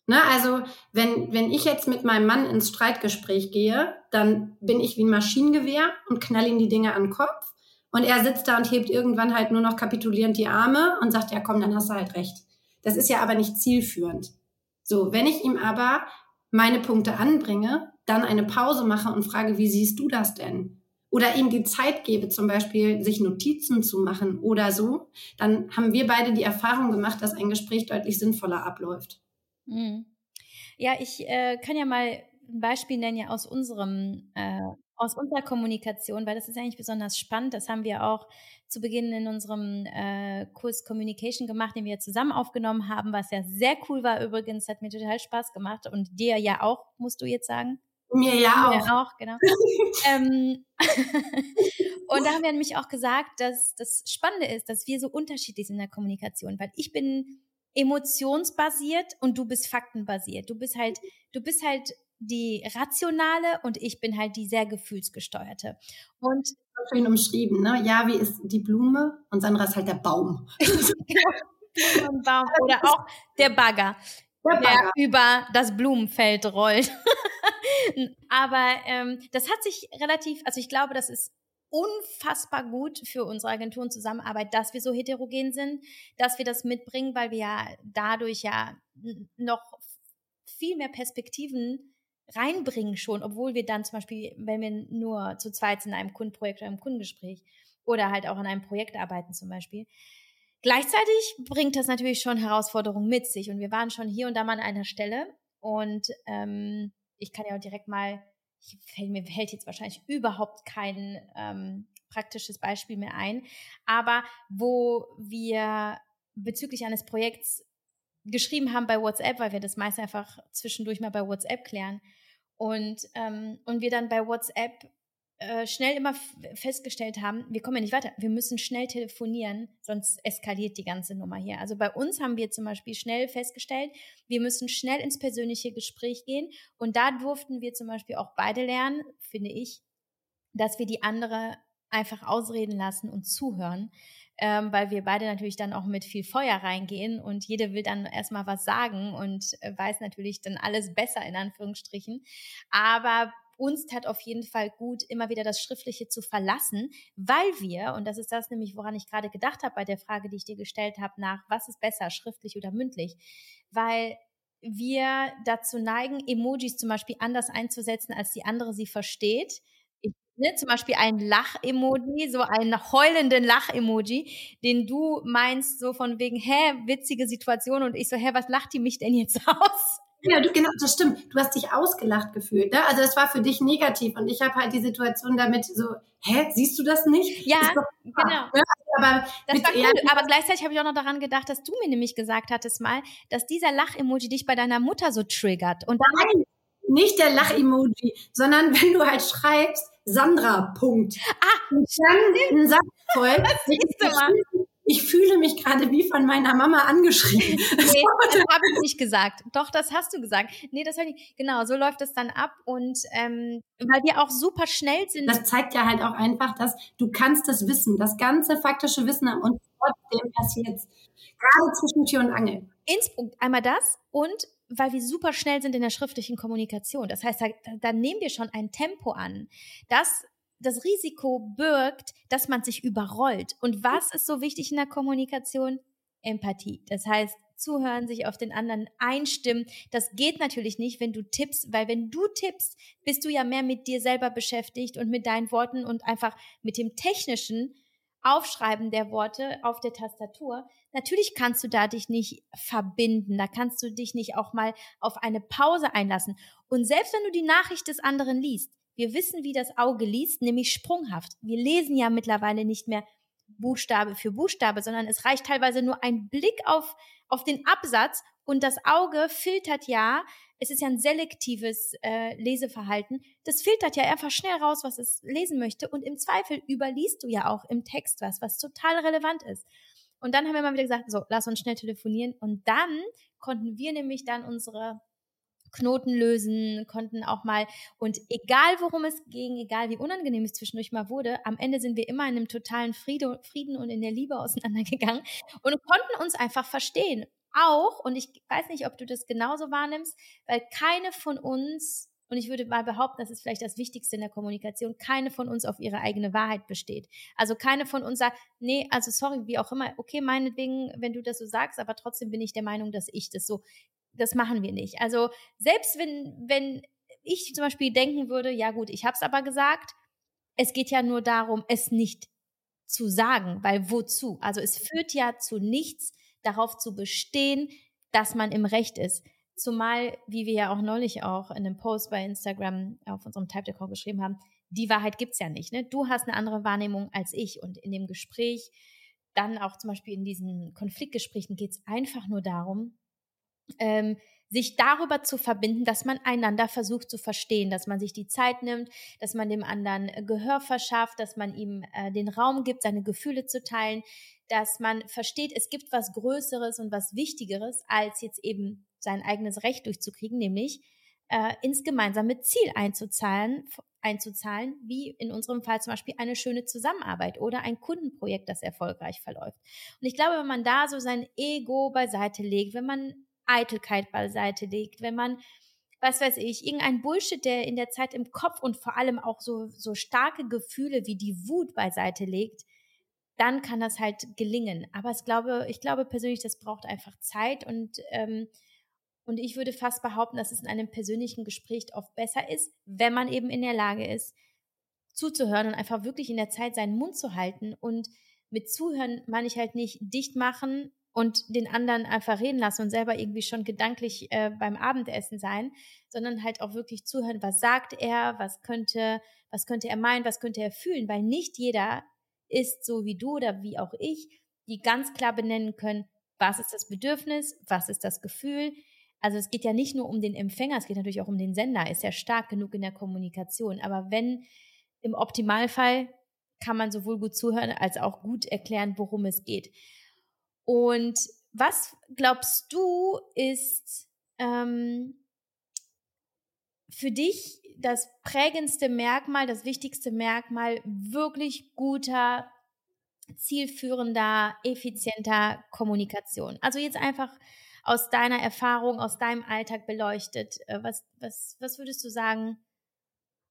Ne, also, wenn, wenn ich jetzt mit meinem Mann ins Streitgespräch gehe, dann bin ich wie ein Maschinengewehr und knall ihm die Dinge an den Kopf. Und er sitzt da und hebt irgendwann halt nur noch kapitulierend die Arme und sagt, ja komm, dann hast du halt recht. Das ist ja aber nicht zielführend. So, wenn ich ihm aber meine Punkte anbringe, dann eine Pause mache und frage, wie siehst du das denn? Oder ihm die Zeit gebe, zum Beispiel sich Notizen zu machen oder so, dann haben wir beide die Erfahrung gemacht, dass ein Gespräch deutlich sinnvoller abläuft. Mhm. Ja, ich äh, kann ja mal ein Beispiel nennen ja aus unserem äh, aus unserer Kommunikation, weil das ist eigentlich besonders spannend. Das haben wir auch zu Beginn in unserem äh, Kurs Communication gemacht, den wir zusammen aufgenommen haben, was ja sehr cool war übrigens, hat mir total Spaß gemacht und dir ja auch, musst du jetzt sagen. Mir ja auch. Mir auch, genau. *laughs* ähm, *laughs* und da haben wir nämlich auch gesagt, dass das Spannende ist, dass wir so unterschiedlich sind in der Kommunikation, weil ich bin emotionsbasiert und du bist faktenbasiert. Du bist halt, du bist halt die rationale und ich bin halt die sehr gefühlsgesteuerte. Und schön umschrieben, ne? Ja, wie ist die Blume und Sandra ist halt der Baum. *laughs* Baum *laughs* oder auch der Bagger, der, Bagger. der über das Blumenfeld rollt. *laughs* Aber ähm, das hat sich relativ, also ich glaube, das ist unfassbar gut für unsere Agenturen Zusammenarbeit, dass wir so heterogen sind, dass wir das mitbringen, weil wir ja dadurch ja noch viel mehr Perspektiven reinbringen schon, obwohl wir dann zum Beispiel, wenn wir nur zu zweit in einem Kundenprojekt oder einem Kundengespräch oder halt auch an einem Projekt arbeiten zum Beispiel. Gleichzeitig bringt das natürlich schon Herausforderungen mit sich und wir waren schon hier und da mal an einer Stelle und ähm, ich kann ja auch direkt mal, ich, mir fällt jetzt wahrscheinlich überhaupt kein ähm, praktisches Beispiel mehr ein, aber wo wir bezüglich eines Projekts geschrieben haben bei WhatsApp, weil wir das meist einfach zwischendurch mal bei WhatsApp klären. Und, ähm, und wir dann bei WhatsApp äh, schnell immer festgestellt haben, wir kommen ja nicht weiter, wir müssen schnell telefonieren, sonst eskaliert die ganze Nummer hier. Also bei uns haben wir zum Beispiel schnell festgestellt, wir müssen schnell ins persönliche Gespräch gehen und da durften wir zum Beispiel auch beide lernen, finde ich, dass wir die andere einfach ausreden lassen und zuhören, ähm, weil wir beide natürlich dann auch mit viel Feuer reingehen und jede will dann erstmal was sagen und äh, weiß natürlich dann alles besser in Anführungsstrichen. Aber uns tat auf jeden Fall gut, immer wieder das Schriftliche zu verlassen, weil wir, und das ist das nämlich, woran ich gerade gedacht habe bei der Frage, die ich dir gestellt habe, nach was ist besser, schriftlich oder mündlich, weil wir dazu neigen, Emojis zum Beispiel anders einzusetzen, als die andere sie versteht ne, zum Beispiel ein Lach-Emoji, so einen heulenden Lach-Emoji, den du meinst so von wegen, hä, witzige Situation und ich so, hä, was lacht die mich denn jetzt *laughs* aus? Ja, du, genau, das stimmt. Du hast dich ausgelacht gefühlt. Ne? Also das war für dich negativ und ich habe halt die Situation damit so, hä, siehst du das nicht? Ja, genau. Ja, aber, das war cool. aber gleichzeitig habe ich auch noch daran gedacht, dass du mir nämlich gesagt hattest mal, dass dieser Lach-Emoji dich bei deiner Mutter so triggert. Und Nein, nicht der Lach-Emoji, sondern *laughs* wenn du halt schreibst, Sandra, Punkt. Ah, und dann ein Satz voll. Ich fühle mich gerade wie von meiner Mama angeschrieben. *laughs* Nee, das habe ich nicht gesagt. Doch, das hast du gesagt. Nee, das habe ich. Genau, so läuft es dann ab. Und ähm, weil wir auch super schnell sind. Das zeigt ja halt auch einfach, dass du kannst das Wissen, das ganze faktische Wissen und trotzdem passiert Gerade zwischen Tür und Angel. Innsbruck, einmal das und weil wir super schnell sind in der schriftlichen Kommunikation. Das heißt, da, da nehmen wir schon ein Tempo an, das das Risiko birgt, dass man sich überrollt. Und was ist so wichtig in der Kommunikation? Empathie. Das heißt, zuhören, sich auf den anderen einstimmen. Das geht natürlich nicht, wenn du tippst, weil wenn du tippst, bist du ja mehr mit dir selber beschäftigt und mit deinen Worten und einfach mit dem technischen Aufschreiben der Worte auf der Tastatur. Natürlich kannst du da dich nicht verbinden, da kannst du dich nicht auch mal auf eine Pause einlassen. Und selbst wenn du die Nachricht des anderen liest, wir wissen, wie das Auge liest, nämlich sprunghaft. Wir lesen ja mittlerweile nicht mehr Buchstabe für Buchstabe, sondern es reicht teilweise nur ein Blick auf, auf den Absatz und das Auge filtert ja, es ist ja ein selektives äh, Leseverhalten, das filtert ja einfach schnell raus, was es lesen möchte und im Zweifel überliest du ja auch im Text was, was total relevant ist. Und dann haben wir mal wieder gesagt, so, lass uns schnell telefonieren und dann konnten wir nämlich dann unsere Knoten lösen, konnten auch mal, und egal worum es ging, egal wie unangenehm es zwischendurch mal wurde, am Ende sind wir immer in einem totalen Friede, Frieden und in der Liebe *laughs* auseinandergegangen und konnten uns einfach verstehen. Auch, und ich weiß nicht, ob du das genauso wahrnimmst, weil keine von uns und ich würde mal behaupten, das ist vielleicht das Wichtigste in der Kommunikation, keine von uns auf ihre eigene Wahrheit besteht. Also keine von uns sagt, nee, also sorry, wie auch immer, okay, meinetwegen, wenn du das so sagst, aber trotzdem bin ich der Meinung, dass ich das so das machen wir nicht. Also selbst wenn, wenn ich zum Beispiel denken würde, ja gut, ich habe es aber gesagt, es geht ja nur darum, es nicht zu sagen, weil wozu? Also es führt ja zu nichts, darauf zu bestehen, dass man im Recht ist. Zumal, wie wir ja auch neulich auch in einem Post bei Instagram auf unserem Type Decor geschrieben haben, die Wahrheit gibt's ja nicht. Ne? Du hast eine andere Wahrnehmung als ich. Und in dem Gespräch, dann auch zum Beispiel in diesen Konfliktgesprächen, geht's einfach nur darum, ähm, sich darüber zu verbinden, dass man einander versucht zu verstehen, dass man sich die Zeit nimmt, dass man dem anderen äh, Gehör verschafft, dass man ihm äh, den Raum gibt, seine Gefühle zu teilen, dass man versteht, es gibt was Größeres und was Wichtigeres, als jetzt eben sein eigenes Recht durchzukriegen, nämlich äh, ins gemeinsame Ziel einzuzahlen, einzuzahlen, wie in unserem Fall zum Beispiel eine schöne Zusammenarbeit oder ein Kundenprojekt, das erfolgreich verläuft. Und ich glaube, wenn man da so sein Ego beiseite legt, wenn man Eitelkeit beiseite legt, wenn man, was weiß ich, irgendein Bullshit, der in der Zeit im Kopf und vor allem auch so, so starke Gefühle wie die Wut beiseite legt, dann kann das halt gelingen. Aber ich glaube, ich glaube persönlich, das braucht einfach Zeit und ähm, und ich würde fast behaupten, dass es in einem persönlichen Gespräch oft besser ist, wenn man eben in der Lage ist, zuzuhören und einfach wirklich in der Zeit seinen Mund zu halten. Und mit Zuhören meine ich halt nicht dicht machen und den anderen einfach reden lassen und selber irgendwie schon gedanklich äh, beim Abendessen sein, sondern halt auch wirklich zuhören, was sagt er, was könnte, was könnte er meinen, was könnte er fühlen, weil nicht jeder ist so wie du oder wie auch ich, die ganz klar benennen können, was ist das Bedürfnis, was ist das Gefühl. Also es geht ja nicht nur um den Empfänger, es geht natürlich auch um den Sender, ist ja stark genug in der Kommunikation. Aber wenn im Optimalfall kann man sowohl gut zuhören als auch gut erklären, worum es geht. Und was glaubst du ist ähm, für dich das prägendste Merkmal, das wichtigste Merkmal wirklich guter, zielführender, effizienter Kommunikation? Also jetzt einfach aus deiner Erfahrung, aus deinem Alltag beleuchtet. Äh, was, was, was würdest du sagen,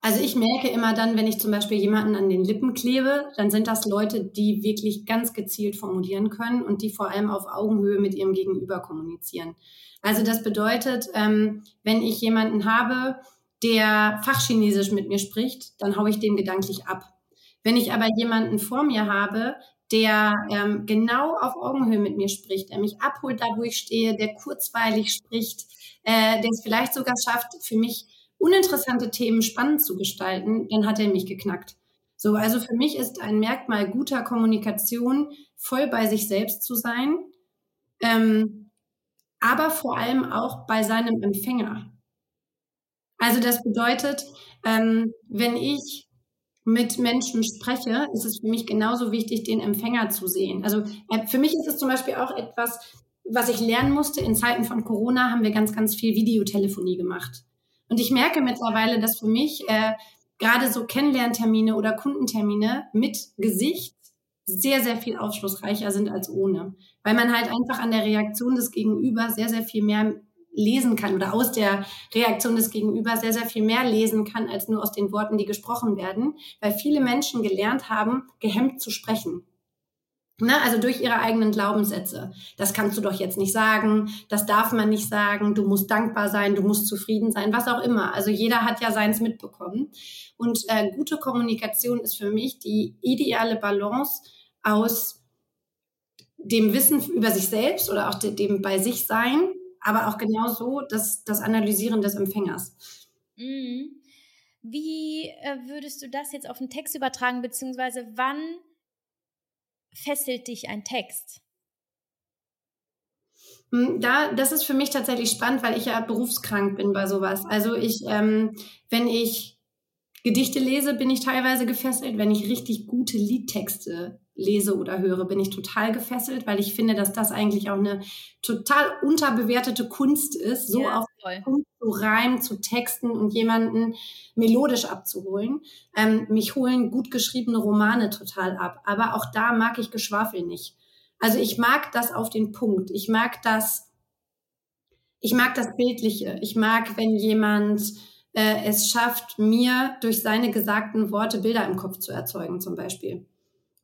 also ich merke immer dann, wenn ich zum Beispiel jemanden an den Lippen klebe, dann sind das Leute, die wirklich ganz gezielt formulieren können und die vor allem auf Augenhöhe mit ihrem Gegenüber kommunizieren. Also das bedeutet, ähm, wenn ich jemanden habe, der Fachchinesisch mit mir spricht, dann haue ich den gedanklich ab. Wenn ich aber jemanden vor mir habe, der ähm, genau auf Augenhöhe mit mir spricht, der mich abholt da, wo ich stehe, der kurzweilig spricht, äh, der es vielleicht sogar schafft, für mich uninteressante Themen spannend zu gestalten, dann hat er mich geknackt. So, also für mich ist ein Merkmal guter Kommunikation, voll bei sich selbst zu sein, ähm, aber vor allem auch bei seinem Empfänger. Also das bedeutet, ähm, wenn ich mit Menschen spreche, ist es für mich genauso wichtig, den Empfänger zu sehen. Also äh, für mich ist es zum Beispiel auch etwas, was ich lernen musste. In Zeiten von Corona haben wir ganz, ganz viel Videotelefonie gemacht. Und ich merke mittlerweile, dass für mich äh, gerade so Kennenlerntermine oder Kundentermine mit Gesicht sehr, sehr viel aufschlussreicher sind als ohne. Weil man halt einfach an der Reaktion des Gegenüber sehr, sehr viel mehr lesen kann oder aus der Reaktion des Gegenüber sehr, sehr viel mehr lesen kann als nur aus den Worten, die gesprochen werden, weil viele Menschen gelernt haben, gehemmt zu sprechen. Ne, also durch ihre eigenen Glaubenssätze. Das kannst du doch jetzt nicht sagen, das darf man nicht sagen, du musst dankbar sein, du musst zufrieden sein, was auch immer. Also jeder hat ja seins mitbekommen. Und äh, gute Kommunikation ist für mich die ideale Balance aus dem Wissen über sich selbst oder auch dem bei sich sein aber auch genauso das, das Analysieren des Empfängers. Mhm. Wie äh, würdest du das jetzt auf den Text übertragen, beziehungsweise wann fesselt dich ein Text? Hm, da, das ist für mich tatsächlich spannend, weil ich ja berufskrank bin bei sowas. Also ich, ähm, wenn ich Gedichte lese, bin ich teilweise gefesselt. Wenn ich richtig gute Liedtexte lese oder höre, bin ich total gefesselt, weil ich finde, dass das eigentlich auch eine total unterbewertete Kunst ist, so ja, auf Punkt zu reimen, zu texten und jemanden melodisch abzuholen. Ähm, mich holen gut geschriebene Romane total ab, aber auch da mag ich Geschwafel nicht. Also ich mag das auf den Punkt. Ich mag das, ich mag das Bildliche. Ich mag, wenn jemand äh, es schafft, mir durch seine gesagten Worte Bilder im Kopf zu erzeugen, zum Beispiel.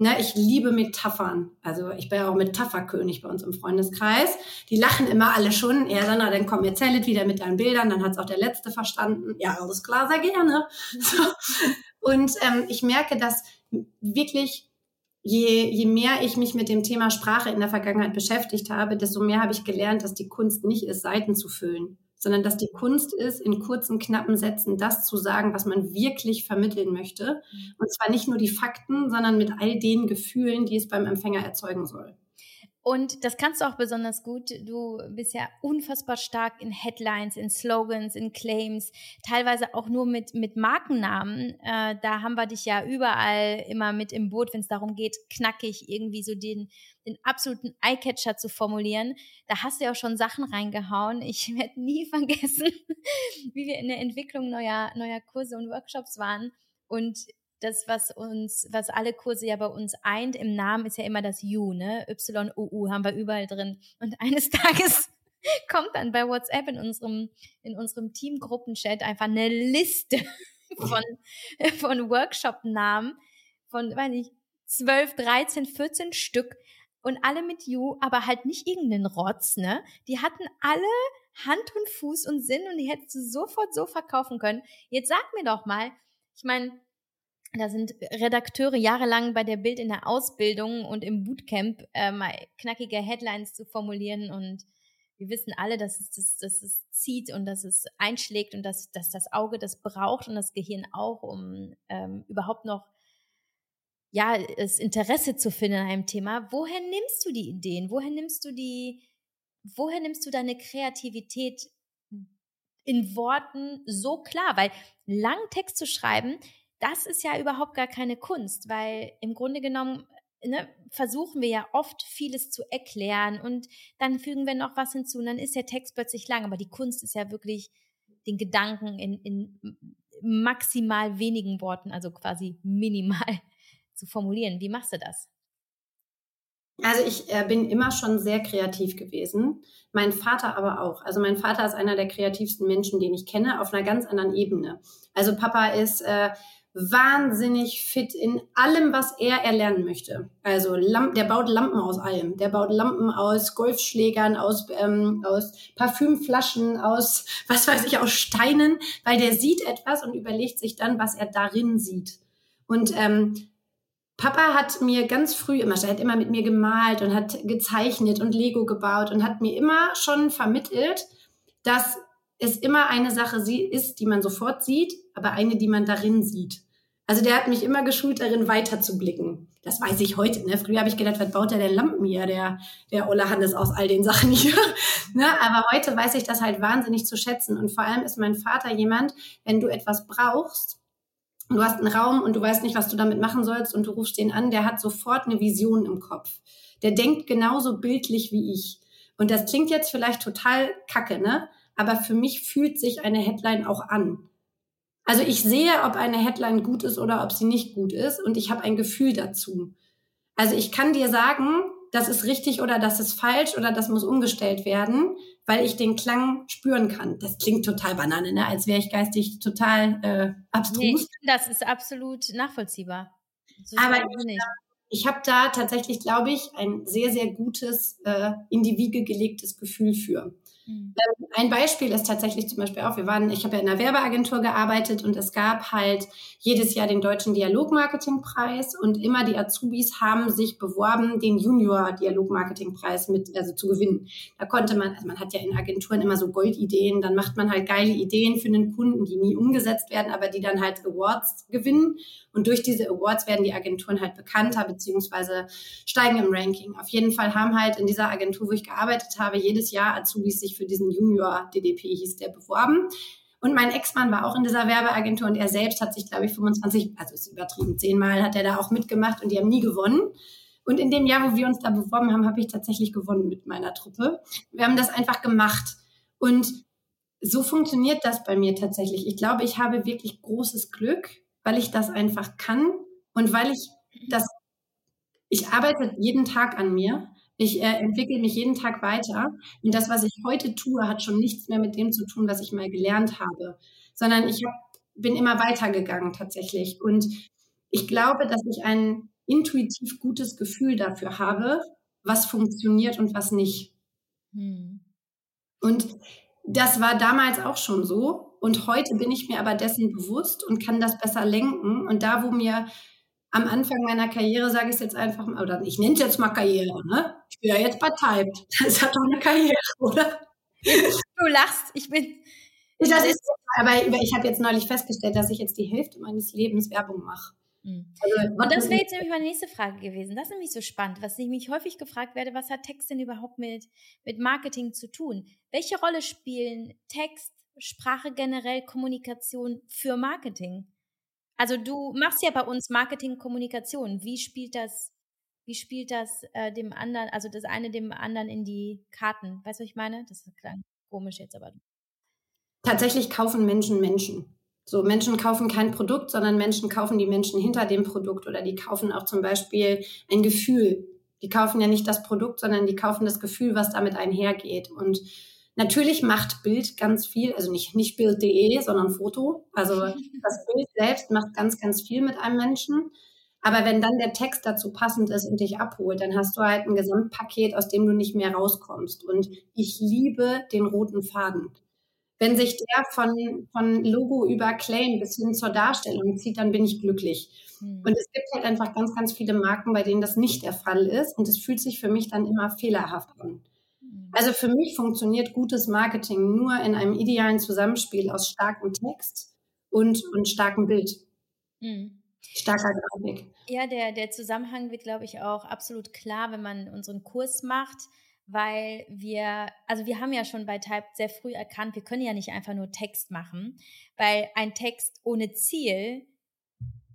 Ne, ich liebe Metaphern. Also ich bin ja auch Metapherkönig bei uns im Freundeskreis. Die lachen immer alle schon. Ja, Sandra, dann komm, erzähl wieder mit deinen Bildern. Dann hat es auch der Letzte verstanden. Ja, alles klar, sehr gerne. *laughs* So. Und ähm, ich merke, dass wirklich je, je mehr ich mich mit dem Thema Sprache in der Vergangenheit beschäftigt habe, desto mehr habe ich gelernt, dass die Kunst nicht ist, Seiten zu füllen, sondern dass die Kunst ist, in kurzen, knappen Sätzen das zu sagen, was man wirklich vermitteln möchte. Mhm. Und zwar nicht nur die Fakten, sondern mit all den Gefühlen, die es beim Empfänger erzeugen soll. Und das kannst du auch besonders gut. Du bist ja unfassbar stark in Headlines, in Slogans, in Claims, teilweise auch nur mit, mit Markennamen. Äh, da haben wir dich ja überall immer mit im Boot, wenn es darum geht, knackig irgendwie so den, den absoluten Eyecatcher zu formulieren. Da hast du ja auch schon Sachen reingehauen. Ich *laughs* werde nie vergessen, *laughs* wie wir in der Entwicklung neuer, neuer Kurse und Workshops waren. Und das, was uns, was alle Kurse ja bei uns eint im Namen, ist ja immer das U, ne? Y-U-U haben wir überall drin. Und *laughs* eines Tages kommt dann bei WhatsApp in unserem, in unserem Teamgruppenchat einfach eine Liste *laughs* von, von Workshop-Namen von, weiß ich, 12, 13, 14 Stück und alle mit You, aber halt nicht irgendeinen Rotz, ne? Die hatten alle Hand und Fuß und Sinn und die hättest du sofort so verkaufen können. Jetzt sag mir doch mal, ich meine, da sind Redakteure jahrelang bei der Bild in der Ausbildung und im Bootcamp äh, mal knackige Headlines zu formulieren und wir wissen alle, dass es, dass, dass es zieht und dass es einschlägt und dass, dass das Auge das braucht und das Gehirn auch, um ähm, überhaupt noch ja, das Interesse zu finden an einem Thema. Woher nimmst du die Ideen? Woher nimmst du die, woher nimmst du deine Kreativität in Worten so klar? Weil langen Text zu schreiben, das ist ja überhaupt gar keine Kunst, weil im Grunde genommen ne, versuchen wir ja oft vieles zu erklären und dann fügen wir noch was hinzu und dann ist der Text plötzlich lang. Aber die Kunst ist ja wirklich den Gedanken in, in maximal wenigen Worten, also quasi minimal *laughs* zu formulieren. Wie machst du das? Also ich äh, bin immer schon sehr kreativ gewesen. Mein Vater aber auch. Also mein Vater ist einer der kreativsten Menschen, den ich kenne, auf einer ganz anderen Ebene. Also Papa ist äh, wahnsinnig fit in allem, was er erlernen möchte. Also der baut Lampen aus allem. Der baut Lampen aus Golfschlägern, aus, ähm, aus Parfümflaschen, aus, *laughs* was weiß ich, aus Steinen, weil der sieht etwas und überlegt sich dann, was er darin sieht. Und ähm, Papa hat mir ganz früh immer, er hat immer mit mir gemalt und hat gezeichnet und Lego gebaut und hat mir immer schon vermittelt, dass es immer eine Sache ist, die man sofort sieht, aber eine, die man darin sieht. Also der hat mich immer geschult darin, weiter zu blicken. Das weiß ich heute. Ne? Früher habe ich gedacht, was baut der denn Lampen hier, der, der Olle Hannes aus all den Sachen hier. *laughs* ne? Aber heute weiß ich das halt wahnsinnig zu schätzen. Und vor allem ist mein Vater jemand, wenn du etwas brauchst, du hast einen Raum und du weißt nicht, was du damit machen sollst und du rufst den an, der hat sofort eine Vision im Kopf. Der denkt genauso bildlich wie ich. Und das klingt jetzt vielleicht total kacke, ne? Aber für mich fühlt sich eine Headline auch an. Also ich sehe, ob eine Headline gut ist oder ob sie nicht gut ist und ich habe ein Gefühl dazu. Also ich kann dir sagen, das ist richtig oder das ist falsch oder das muss umgestellt werden, weil ich den Klang spüren kann. Das klingt total banane, ne? als wäre ich geistig total äh, abstrus. Nee, das ist absolut nachvollziehbar. Aber ich, ich habe da tatsächlich, glaube ich, ein sehr, sehr gutes, äh, in die Wiege gelegtes Gefühl für. Mhm. Ein Beispiel ist tatsächlich zum Beispiel auch, wir waren, ich habe ja in einer Werbeagentur gearbeitet und es gab halt jedes Jahr den deutschen Dialogmarketingpreis und immer die Azubis haben sich beworben, den Junior Dialogmarketingpreis mit, also zu gewinnen. Da konnte man, also man hat ja in Agenturen immer so Goldideen, dann macht man halt geile Ideen für einen Kunden, die nie umgesetzt werden, aber die dann halt Awards gewinnen. Und durch diese Awards werden die Agenturen halt bekannter beziehungsweise steigen im Ranking. Auf jeden Fall haben halt in dieser Agentur, wo ich gearbeitet habe, jedes Jahr Azubis sich für diesen Junior DDP hieß der beworben. Und mein Ex-Mann war auch in dieser Werbeagentur und er selbst hat sich, glaube ich, 25, also ist übertrieben, zehnmal hat er da auch mitgemacht und die haben nie gewonnen. Und in dem Jahr, wo wir uns da beworben haben, habe ich tatsächlich gewonnen mit meiner Truppe. Wir haben das einfach gemacht. Und so funktioniert das bei mir tatsächlich. Ich glaube, ich habe wirklich großes Glück, weil ich das einfach kann und weil ich das, ich arbeite jeden Tag an mir. Ich äh, entwickle mich jeden Tag weiter. Und das, was ich heute tue, hat schon nichts mehr mit dem zu tun, was ich mal gelernt habe, sondern ich hab, bin immer weitergegangen tatsächlich. Und ich glaube, dass ich ein intuitiv gutes Gefühl dafür habe, was funktioniert und was nicht. Hm. Und das war damals auch schon so. Und heute bin ich mir aber dessen bewusst und kann das besser lenken. Und da, wo mir am Anfang meiner Karriere, sage ich es jetzt einfach mal, oder ich nenne es jetzt mal Karriere, ne? Ich bin ja jetzt bei Type. *laughs* Das ja doch eine Karriere, oder? Du lachst, ich bin. Das ist, aber ich habe jetzt neulich festgestellt, dass ich jetzt die Hälfte meines Lebens Werbung mache. Mhm. Also, und das wäre jetzt nämlich meine nächste Frage gewesen. Das ist nämlich so spannend, was ich mich häufig gefragt werde, was hat Text denn überhaupt mit, mit Marketing zu tun? Welche Rolle spielen Text, Sprache generell, Kommunikation für Marketing? Also du machst ja bei uns Marketing Kommunikation. Wie spielt das, wie spielt das äh, dem anderen, also das eine dem anderen in die Karten? Weißt du, was ich meine? Das klang komisch jetzt, aber. Tatsächlich kaufen Menschen Menschen. So, Menschen kaufen kein Produkt, sondern Menschen kaufen die Menschen hinter dem Produkt oder die kaufen auch zum Beispiel ein Gefühl. Die kaufen ja nicht das Produkt, sondern die kaufen das Gefühl, was damit einhergeht. Und Natürlich macht Bild ganz viel, also nicht, nicht Bild.de, sondern Foto. Also *laughs* das Bild selbst macht ganz, ganz viel mit einem Menschen. Aber wenn dann der Text dazu passend ist und dich abholt, dann hast du halt ein Gesamtpaket, aus dem du nicht mehr rauskommst. Und ich liebe den roten Faden. Wenn sich der von, von Logo über Claim bis hin zur Darstellung zieht, dann bin ich glücklich. Hm. Und es gibt halt einfach ganz, ganz viele Marken, bei denen das nicht der Fall ist. Und es fühlt sich für mich dann immer fehlerhaft an. Also für mich funktioniert gutes Marketing nur in einem idealen Zusammenspiel aus starkem Text und, und starkem Bild. Mhm. Starker Grafik. Ja, der, der Zusammenhang wird, glaube ich, auch absolut klar, wenn man unseren Kurs macht, weil wir, also wir haben ja schon bei Type sehr früh erkannt, wir können ja nicht einfach nur Text machen, weil ein Text ohne Ziel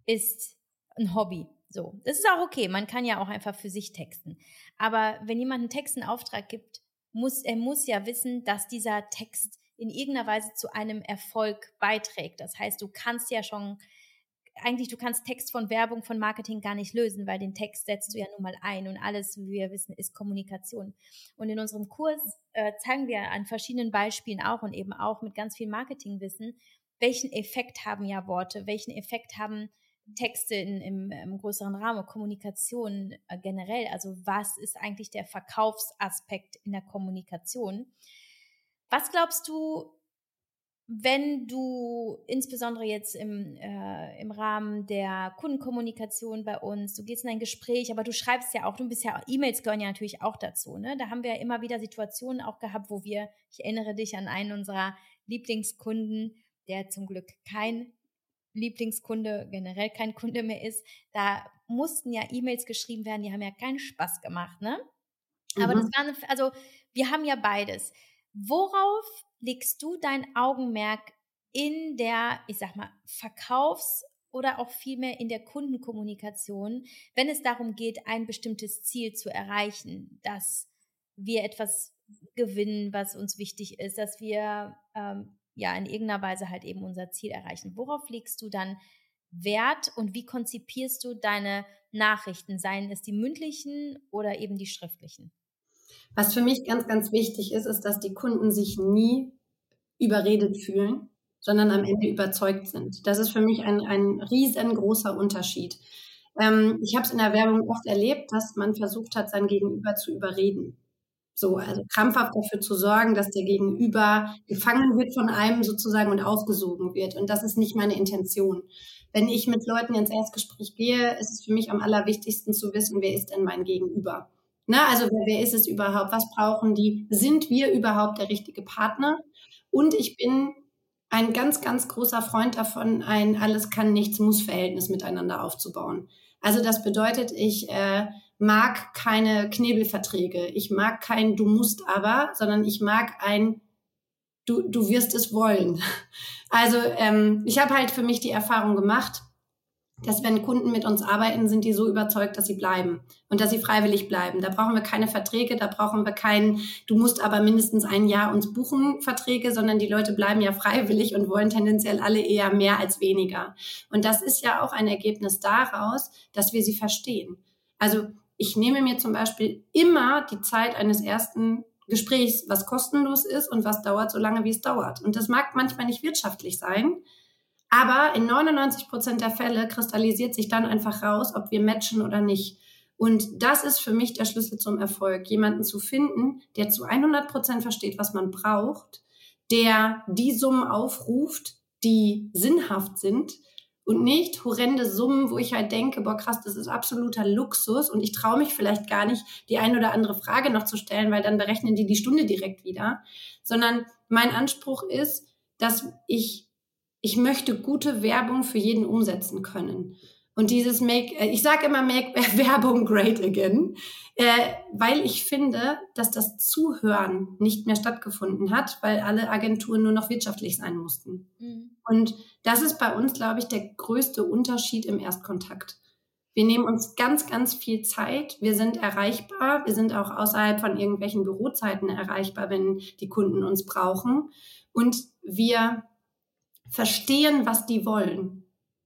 ist ein Hobby. So, das ist auch okay. Man kann ja auch einfach für sich texten. Aber wenn jemand einen Text in Auftrag gibt, muss, er muss ja wissen, dass dieser Text in irgendeiner Weise zu einem Erfolg beiträgt. Das heißt, du kannst ja schon, eigentlich, du kannst Text von Werbung, von Marketing gar nicht lösen, weil den Text setzt du ja nun mal ein und alles, wie wir wissen, ist Kommunikation. Und in unserem Kurs äh, zeigen wir an verschiedenen Beispielen auch und eben auch mit ganz viel Marketingwissen, welchen Effekt haben ja Worte, welchen Effekt haben Texte in, im, im, größeren Rahmen, Kommunikation äh, generell. Also was ist eigentlich der Verkaufsaspekt in der Kommunikation? Was glaubst du, wenn du insbesondere jetzt im, äh, im Rahmen der Kundenkommunikation bei uns, du gehst in ein Gespräch, aber du schreibst ja auch, du bist ja, E-Mails gehören ja natürlich auch dazu. Ne? Da haben wir ja immer wieder Situationen auch gehabt, wo wir, ich erinnere dich an einen unserer Lieblingskunden, der zum Glück kein Lieblingskunde generell kein Kunde mehr ist, da mussten ja E-Mails geschrieben werden, die haben ja keinen Spaß gemacht, ne? Aber mhm. das waren, also wir haben ja beides. Worauf legst du dein Augenmerk in der, ich sag mal, Verkaufs- oder auch vielmehr in der Kundenkommunikation, wenn es darum geht, ein bestimmtes Ziel zu erreichen, dass wir etwas gewinnen, was uns wichtig ist, dass wir ähm, ja in irgendeiner Weise halt eben unser Ziel erreichen. Worauf legst du dann Wert und wie konzipierst du deine Nachrichten, seien es die mündlichen oder eben die schriftlichen? Was für mich ganz, ganz wichtig ist, ist, dass die Kunden sich nie überredet fühlen, sondern am Ende überzeugt sind. Das ist für mich ein, ein riesengroßer Unterschied. Ähm, ich habe es in der Werbung oft erlebt, dass man versucht hat, sein Gegenüber zu überreden. So, also krampfhaft dafür zu sorgen, dass der Gegenüber gefangen wird von einem sozusagen und aufgesogen wird. Und das ist nicht meine Intention. Wenn ich mit Leuten ins Erstgespräch gehe, ist es für mich am allerwichtigsten zu wissen, wer ist denn mein Gegenüber. Na, also wer, wer ist es überhaupt? Was brauchen die? Sind wir überhaupt der richtige Partner? Und ich bin ein ganz, ganz großer Freund davon, ein alles kann, nichts muss Verhältnis miteinander aufzubauen. Also das bedeutet, ich äh, mag keine Knebelverträge. Ich mag kein Du musst aber, sondern ich mag ein Du, du wirst es wollen. *laughs* Also ähm, ich habe halt für mich die Erfahrung gemacht, dass wenn Kunden mit uns arbeiten, sind die so überzeugt, dass sie bleiben und dass sie freiwillig bleiben. Da brauchen wir keine Verträge, da brauchen wir keinen, du musst aber mindestens ein Jahr uns buchen Verträge, sondern die Leute bleiben ja freiwillig und wollen tendenziell alle eher mehr als weniger. Und das ist ja auch ein Ergebnis daraus, dass wir sie verstehen. Also ich nehme mir zum Beispiel immer die Zeit eines ersten Gesprächs, was kostenlos ist und was dauert so lange, wie es dauert. Und das mag manchmal nicht wirtschaftlich sein, aber in 99 Prozent der Fälle kristallisiert sich dann einfach raus, ob wir matchen oder nicht. Und das ist für mich der Schlüssel zum Erfolg, jemanden zu finden, der zu 100 Prozent versteht, was man braucht, der die Summen aufruft, die sinnhaft sind und nicht horrende Summen, wo ich halt denke, boah krass, das ist absoluter Luxus und ich traue mich vielleicht gar nicht, die eine oder andere Frage noch zu stellen, weil dann berechnen die die Stunde direkt wieder, sondern mein Anspruch ist, dass ich ich möchte gute Werbung für jeden umsetzen können. Und dieses Make, äh, ich sage immer Make *laughs* Werbung great again, äh, weil ich finde, dass das Zuhören nicht mehr stattgefunden hat, weil alle Agenturen nur noch wirtschaftlich sein mussten. Mhm. Und das ist bei uns, glaube ich, der größte Unterschied im Erstkontakt. Wir nehmen uns ganz, ganz viel Zeit. Wir sind erreichbar. Wir sind auch außerhalb von irgendwelchen Bürozeiten erreichbar, wenn die Kunden uns brauchen. Und wir verstehen, was die wollen.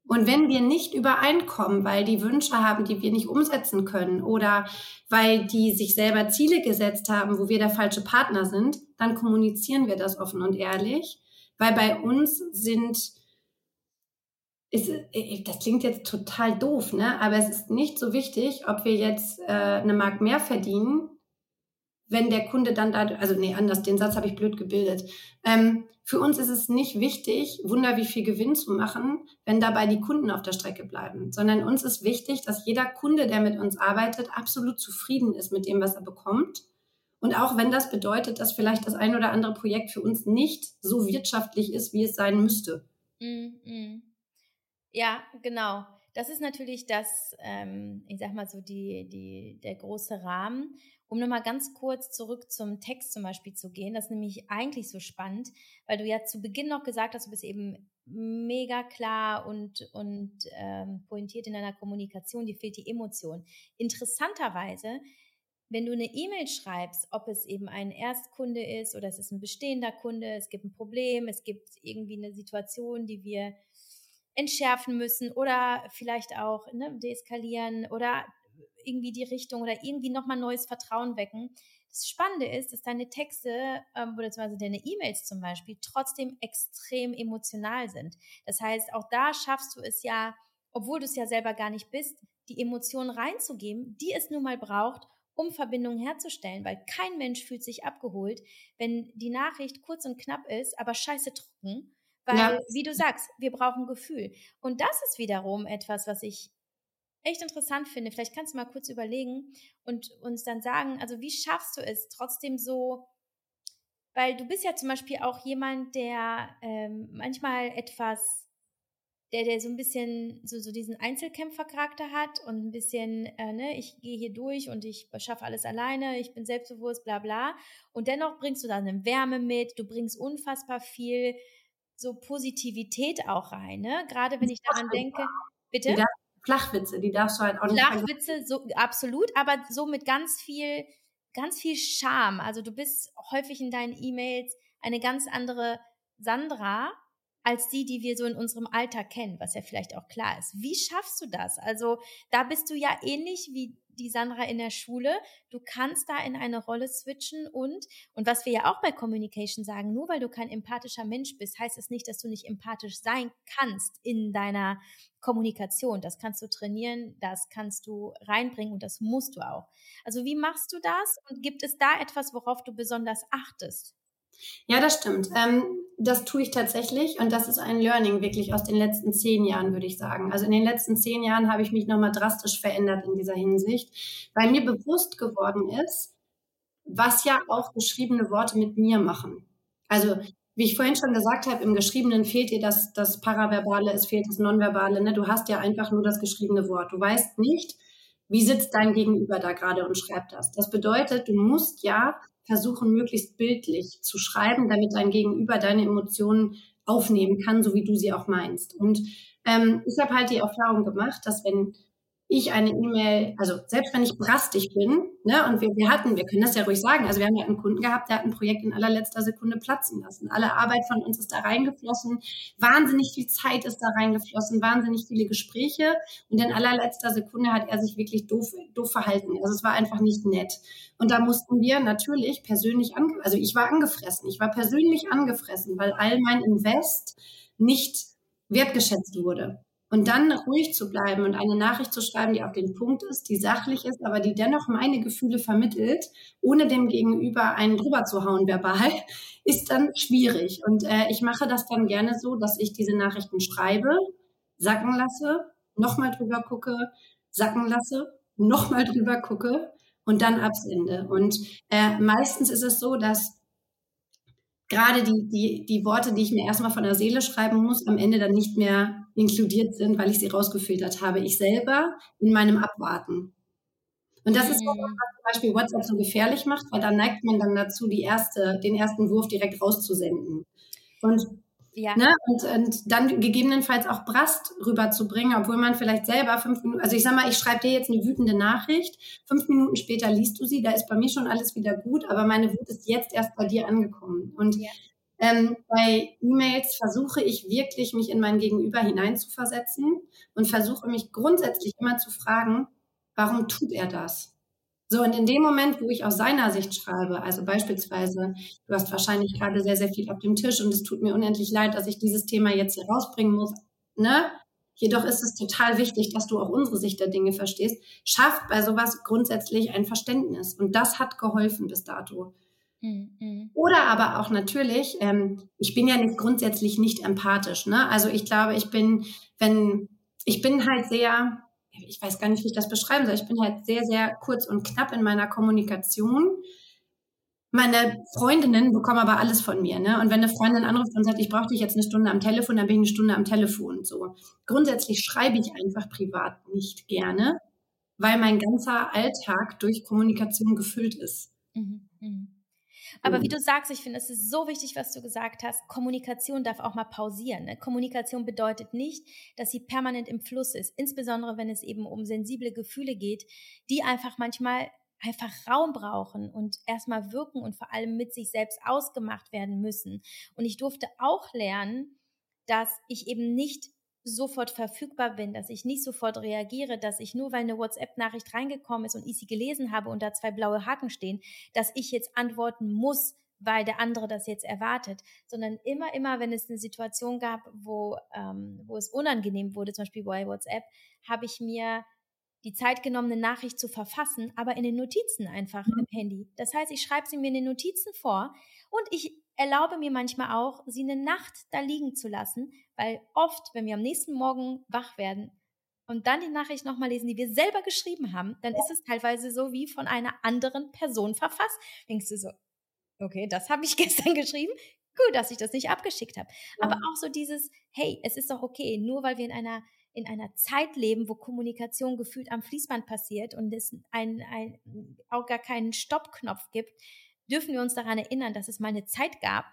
Und wenn wir nicht übereinkommen, weil die Wünsche haben, die wir nicht umsetzen können oder weil die sich selber Ziele gesetzt haben, wo wir der falsche Partner sind, dann kommunizieren wir das offen und ehrlich, weil bei uns sind ist, äh, das klingt jetzt total doof, ne? Aber es ist nicht so wichtig, ob wir jetzt äh, eine Mark mehr verdienen wenn der Kunde dann da, also nee, anders, den Satz habe ich blöd gebildet. Ähm, für uns ist es nicht wichtig, Wunder wie viel Gewinn zu machen, wenn dabei die Kunden auf der Strecke bleiben, sondern uns ist wichtig, dass jeder Kunde, der mit uns arbeitet, absolut zufrieden ist mit dem, was er bekommt. Und auch wenn das bedeutet, dass vielleicht das ein oder andere Projekt für uns nicht so wirtschaftlich ist, wie es sein müsste. Mm, mm. Ja, genau. Das ist natürlich das, ähm, ich sag mal so, die, die, der große Rahmen. Um nochmal ganz kurz zurück zum Text zum Beispiel zu gehen, das ist nämlich eigentlich so spannend, weil du ja zu Beginn noch gesagt hast, du bist eben mega klar und, und ähm, pointiert in deiner Kommunikation, dir fehlt die Emotion. Interessanterweise, wenn du eine E-Mail schreibst, ob es eben ein Erstkunde ist oder es ist ein bestehender Kunde, es gibt ein Problem, es gibt irgendwie eine Situation, die wir entschärfen müssen oder vielleicht auch ne, deeskalieren oder irgendwie die Richtung oder irgendwie nochmal neues Vertrauen wecken. Das Spannende ist, dass deine Texte ähm, oder beziehungsweise deine E-Mails zum Beispiel trotzdem extrem emotional sind. Das heißt, auch da schaffst du es ja, obwohl du es ja selber gar nicht bist, die Emotionen reinzugeben, die es nun mal braucht, um Verbindungen herzustellen, weil kein Mensch fühlt sich abgeholt, wenn die Nachricht kurz und knapp ist, aber scheiße trocken, weil, ja. wie du sagst, wir brauchen Gefühl. Und das ist wiederum etwas, was ich echt interessant finde. Vielleicht kannst du mal kurz überlegen und uns dann sagen, also wie schaffst du es trotzdem so, weil du bist ja zum Beispiel auch jemand, der ähm, manchmal etwas der, der so ein bisschen so, so diesen Einzelkämpfercharakter hat und ein bisschen, äh, ne, ich gehe hier durch und ich schaffe alles alleine, ich bin selbstbewusst, bla bla. Und dennoch bringst du da eine Wärme mit, du bringst unfassbar viel so Positivität auch rein, ne? Gerade wenn ich daran denke, bitte. Die Flachwitze, die darfst du halt auch nicht. Flachwitze, so absolut, aber so mit ganz viel, ganz viel Charme. Also du bist häufig in deinen E-Mails eine ganz andere Sandra als die, die wir so in unserem Alltag kennen, was ja vielleicht auch klar ist. Wie schaffst du das? Also da bist du ja ähnlich wie die Sandra in der Schule. Du kannst da in eine Rolle switchen und, und was wir ja auch bei Communication sagen, nur weil du kein empathischer Mensch bist, heißt es nicht, dass du nicht empathisch sein kannst in deiner Kommunikation. Das kannst du trainieren, das kannst du reinbringen und das musst du auch. Also wie machst du das und gibt es da etwas, worauf du besonders achtest? Ja, das stimmt. Ähm, das tue ich tatsächlich und das ist ein Learning wirklich aus den letzten zehn Jahren, würde ich sagen. Also in den letzten zehn Jahren habe ich mich nochmal drastisch verändert in dieser Hinsicht, weil mir bewusst geworden ist, was ja auch geschriebene Worte mit mir machen. Also wie ich vorhin schon gesagt habe, im Geschriebenen fehlt dir das, das Paraverbale, es fehlt das Nonverbale. Ne? Du hast ja einfach nur das geschriebene Wort. Du weißt nicht, wie sitzt dein Gegenüber da gerade und schreibt das. Das bedeutet, du musst ja versuchen, möglichst bildlich zu schreiben, damit dein Gegenüber deine Emotionen aufnehmen kann, so wie du sie auch meinst. Und ähm, ich habe halt die Erfahrung gemacht, dass wenn ich eine E-Mail, also selbst wenn ich brastig bin, ne, und wir, wir hatten, wir können das ja ruhig sagen, also wir haben ja einen Kunden gehabt, der hat ein Projekt in allerletzter Sekunde platzen lassen. Alle Arbeit von uns ist da reingeflossen, wahnsinnig viel Zeit ist da reingeflossen, wahnsinnig viele Gespräche und in allerletzter Sekunde hat er sich wirklich doof, doof verhalten. Also es war einfach nicht nett. Und da mussten wir natürlich persönlich, ange also ich war angefressen, ich war persönlich angefressen, weil all mein Invest nicht wertgeschätzt wurde. Und dann ruhig zu bleiben und eine Nachricht zu schreiben, die auf den Punkt ist, die sachlich ist, aber die dennoch meine Gefühle vermittelt, ohne dem Gegenüber einen drüber zu hauen verbal, *laughs* ist dann schwierig. Und äh, ich mache das dann gerne so, dass ich diese Nachrichten schreibe, sacken lasse, nochmal drüber gucke, sacken lasse, nochmal drüber gucke und dann absende. Und äh, meistens ist es so, dass gerade die, die, die Worte, die ich mir erstmal von der Seele schreiben muss, am Ende dann nicht mehr inkludiert sind, weil ich sie rausgefiltert habe. Ich selber in meinem Abwarten. Und das ist mhm. was zum Beispiel WhatsApp so gefährlich macht, weil da neigt man dann dazu, die erste, den ersten Wurf direkt rauszusenden. Und ja. Ne? Und, und dann gegebenenfalls auch Brast rüberzubringen, obwohl man vielleicht selber fünf Minuten, also ich sag mal, ich schreibe dir jetzt eine wütende Nachricht, fünf Minuten später liest du sie, da ist bei mir schon alles wieder gut, aber meine Wut ist jetzt erst bei dir angekommen. Und ja. ähm, bei E-Mails versuche ich wirklich, mich in mein Gegenüber hineinzuversetzen und versuche mich grundsätzlich immer zu fragen, warum tut er das? So, und in dem Moment, wo ich aus seiner Sicht schreibe, also beispielsweise, du hast wahrscheinlich gerade sehr, sehr viel auf dem Tisch und es tut mir unendlich leid, dass ich dieses Thema jetzt hier rausbringen muss, ne? Jedoch ist es total wichtig, dass du auch unsere Sicht der Dinge verstehst. Schafft bei sowas grundsätzlich ein Verständnis. Und das hat geholfen bis dato. Mhm. Oder aber auch natürlich, ähm, ich bin ja nicht grundsätzlich nicht empathisch. Ne? Also ich glaube, ich bin, wenn, ich bin halt sehr, ich weiß gar nicht, wie ich das beschreiben soll. Ich bin halt sehr, sehr kurz und knapp in meiner Kommunikation. Meine Freundinnen bekommen aber alles von mir, ne? Und wenn eine Freundin anruft und sagt, ich brauche dich jetzt eine Stunde am Telefon, dann bin ich eine Stunde am Telefon. So. Grundsätzlich schreibe ich einfach privat nicht gerne, weil mein ganzer Alltag durch Kommunikation gefüllt ist. Mhm, mh. Aber wie mhm. du sagst, ich finde, es ist so wichtig, was du gesagt hast. Kommunikation darf auch mal pausieren. Ne? Kommunikation bedeutet nicht, dass sie permanent im Fluss ist. Insbesondere, wenn es eben um sensible Gefühle geht, die einfach manchmal einfach Raum brauchen und erstmal wirken und vor allem mit sich selbst ausgemacht werden müssen. Und ich durfte auch lernen, dass ich eben nicht sofort verfügbar bin, dass ich nicht sofort reagiere, dass ich nur, weil eine WhatsApp-Nachricht reingekommen ist und ich sie gelesen habe und da zwei blaue Haken stehen, dass ich jetzt antworten muss, weil der andere das jetzt erwartet, sondern immer, immer, wenn es eine Situation gab, wo, ähm, wo es unangenehm wurde, zum Beispiel bei WhatsApp, habe ich mir die Zeit genommen, eine Nachricht zu verfassen, aber in den Notizen einfach im Handy. Das heißt, ich schreibe sie mir in den Notizen vor und ich erlaube mir manchmal auch, sie eine Nacht da liegen zu lassen, weil oft, wenn wir am nächsten Morgen wach werden und dann die Nachricht nochmal lesen, die wir selber geschrieben haben, dann ist es teilweise so wie von einer anderen Person verfasst. Denkst du so, okay, das habe ich *laughs* gestern geschrieben, gut, dass ich das nicht abgeschickt habe. Ja. Aber auch so dieses, hey, es ist doch okay, nur weil wir in einer in einer Zeit leben, wo Kommunikation gefühlt am Fließband passiert und es ein, ein, auch gar keinen Stoppknopf gibt, dürfen wir uns daran erinnern, dass es mal eine Zeit gab,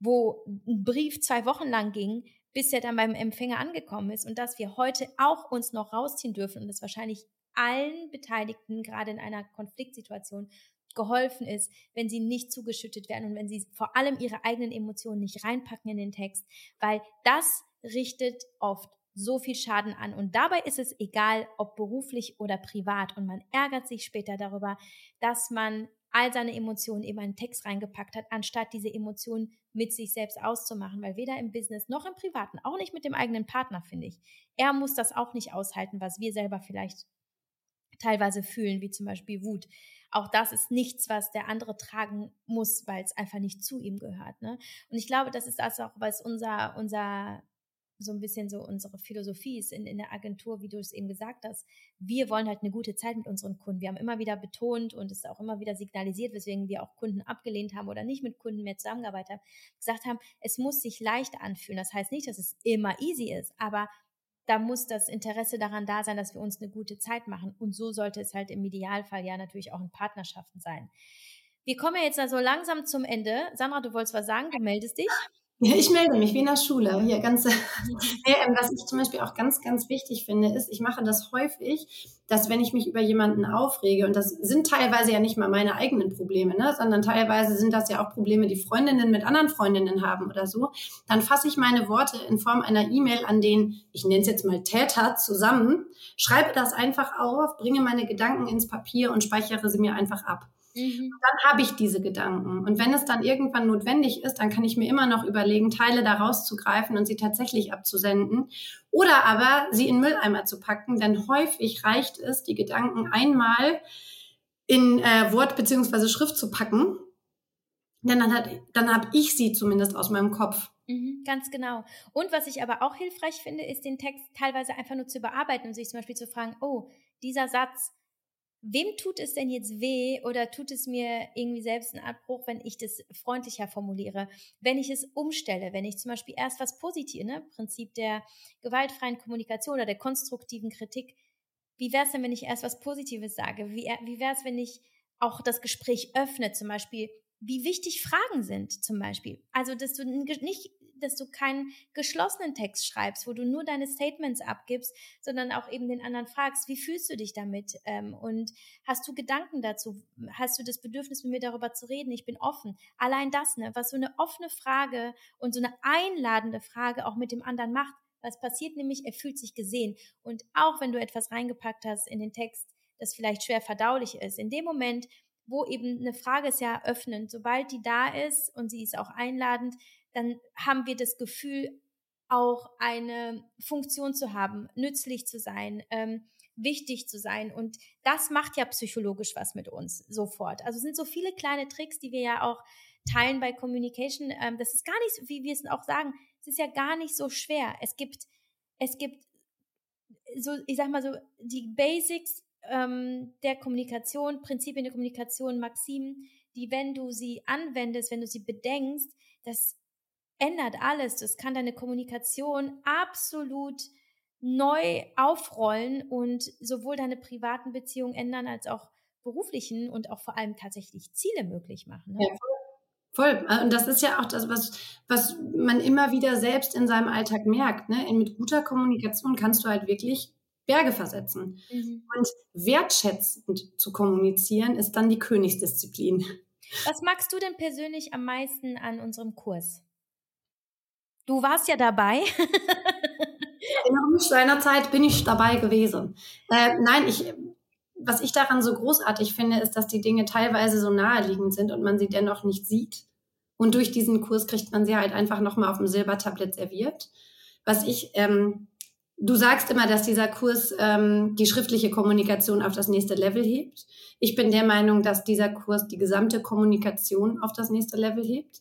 wo ein Brief zwei Wochen lang ging, bis er dann beim Empfänger angekommen ist und dass wir heute auch uns noch rausziehen dürfen und es wahrscheinlich allen Beteiligten gerade in einer Konfliktsituation geholfen ist, wenn sie nicht zugeschüttet werden und wenn sie vor allem ihre eigenen Emotionen nicht reinpacken in den Text, weil das richtet oft so viel Schaden an. Und dabei ist es egal, ob beruflich oder privat. Und man ärgert sich später darüber, dass man all seine Emotionen eben in einen Text reingepackt hat, anstatt diese Emotionen mit sich selbst auszumachen, weil weder im Business noch im Privaten, auch nicht mit dem eigenen Partner, finde ich. Er muss das auch nicht aushalten, was wir selber vielleicht teilweise fühlen, wie zum Beispiel Wut. Auch das ist nichts, was der andere tragen muss, weil es einfach nicht zu ihm gehört. Ne? Und ich glaube, das ist das auch, was unser, unser so ein bisschen so unsere Philosophie ist in, in der Agentur, wie du es eben gesagt hast. Wir wollen halt eine gute Zeit mit unseren Kunden. Wir haben immer wieder betont und es auch immer wieder signalisiert, weswegen wir auch Kunden abgelehnt haben oder nicht mit Kunden mehr zusammengearbeitet haben, gesagt haben, es muss sich leicht anfühlen. Das heißt nicht, dass es immer easy ist, aber da muss das Interesse daran da sein, dass wir uns eine gute Zeit machen. Und so sollte es halt im Idealfall ja natürlich auch in Partnerschaften sein. Wir kommen ja jetzt also langsam zum Ende. Sandra, du wolltest was sagen, du meldest dich. Ja, ich melde mich wie in der Schule. Hier ganz, *laughs* ähm, was ich zum Beispiel auch ganz, ganz wichtig finde, ist, ich mache das häufig, dass wenn ich mich über jemanden aufrege, und das sind teilweise ja nicht mal meine eigenen Probleme, ne, sondern teilweise sind das ja auch Probleme, die Freundinnen mit anderen Freundinnen haben oder so, dann fasse ich meine Worte in Form einer E-Mail an den, ich nenne es jetzt mal Täter, zusammen, schreibe das einfach auf, bringe meine Gedanken ins Papier und speichere sie mir einfach ab. Mhm. Dann habe ich diese Gedanken. Und wenn es dann irgendwann notwendig ist, dann kann ich mir immer noch überlegen, Teile daraus zu greifen und sie tatsächlich abzusenden. Oder aber sie in Mülleimer zu packen, denn häufig reicht es, die Gedanken einmal in äh, Wort beziehungsweise Schrift zu packen. Denn dann, hat, dann habe ich sie zumindest aus meinem Kopf. Mhm, ganz genau. Und was ich aber auch hilfreich finde, ist den Text teilweise einfach nur zu bearbeiten und sich zum Beispiel zu fragen, oh, dieser Satz, wem tut es denn jetzt weh oder tut es mir irgendwie selbst einen Abbruch, wenn ich das freundlicher formuliere, wenn ich es umstelle, wenn ich zum Beispiel erst was Positives, ne, Prinzip der gewaltfreien Kommunikation oder der konstruktiven Kritik, wie wäre es denn, wenn ich erst was Positives sage? Wie, wie wäre es, wenn ich auch das Gespräch öffne, zum Beispiel, wie wichtig Fragen sind, zum Beispiel. Also, dass du nicht dass du keinen geschlossenen Text schreibst, wo du nur deine Statements abgibst, sondern auch eben den anderen fragst, wie fühlst du dich damit? Ähm, und hast du Gedanken dazu? Hast du das Bedürfnis, mit mir darüber zu reden? Ich bin offen. Allein das, ne, was so eine offene Frage und so eine einladende Frage auch mit dem anderen macht. Was passiert nämlich? Er fühlt sich gesehen. Und auch wenn du etwas reingepackt hast in den Text, das vielleicht schwer verdaulich ist, in dem Moment, wo eben eine Frage ist ja öffnend, sobald die da ist und sie ist auch einladend, dann haben wir das Gefühl, auch eine Funktion zu haben, nützlich zu sein, ähm, wichtig zu sein. Und das macht ja psychologisch was mit uns sofort. Also sind so viele kleine Tricks, die wir ja auch teilen bei Communication. Ähm, das ist gar nicht, wie wir es auch sagen, es ist ja gar nicht so schwer. Es gibt, es gibt so, ich sag mal so, die Basics ähm, der Kommunikation, Prinzipien der Kommunikation, Maximen, die, wenn du sie anwendest, wenn du sie bedenkst, das ändert alles. Das kann deine Kommunikation absolut neu aufrollen und sowohl deine privaten Beziehungen ändern als auch beruflichen und auch vor allem tatsächlich Ziele möglich machen. Ne? Ja, voll. Und das ist ja auch das, was, was man immer wieder selbst in seinem Alltag merkt. Ne? Mit guter Kommunikation kannst du halt wirklich Berge versetzen. Mhm. Und wertschätzend zu kommunizieren ist dann die Königsdisziplin. Was magst du denn persönlich am meisten an unserem Kurs? Du warst ja dabei. *laughs* genau, seinerzeit bin ich dabei gewesen. Äh, nein, ich, was ich daran so großartig finde, ist, dass die Dinge teilweise so naheliegend sind und man sie dennoch nicht sieht. Und durch diesen Kurs kriegt man sie halt einfach nochmal auf dem Silbertablett serviert. Was ich, ähm, du sagst immer, dass dieser Kurs ähm, die schriftliche Kommunikation auf das nächste Level hebt. Ich bin der Meinung, dass dieser Kurs die gesamte Kommunikation auf das nächste Level hebt.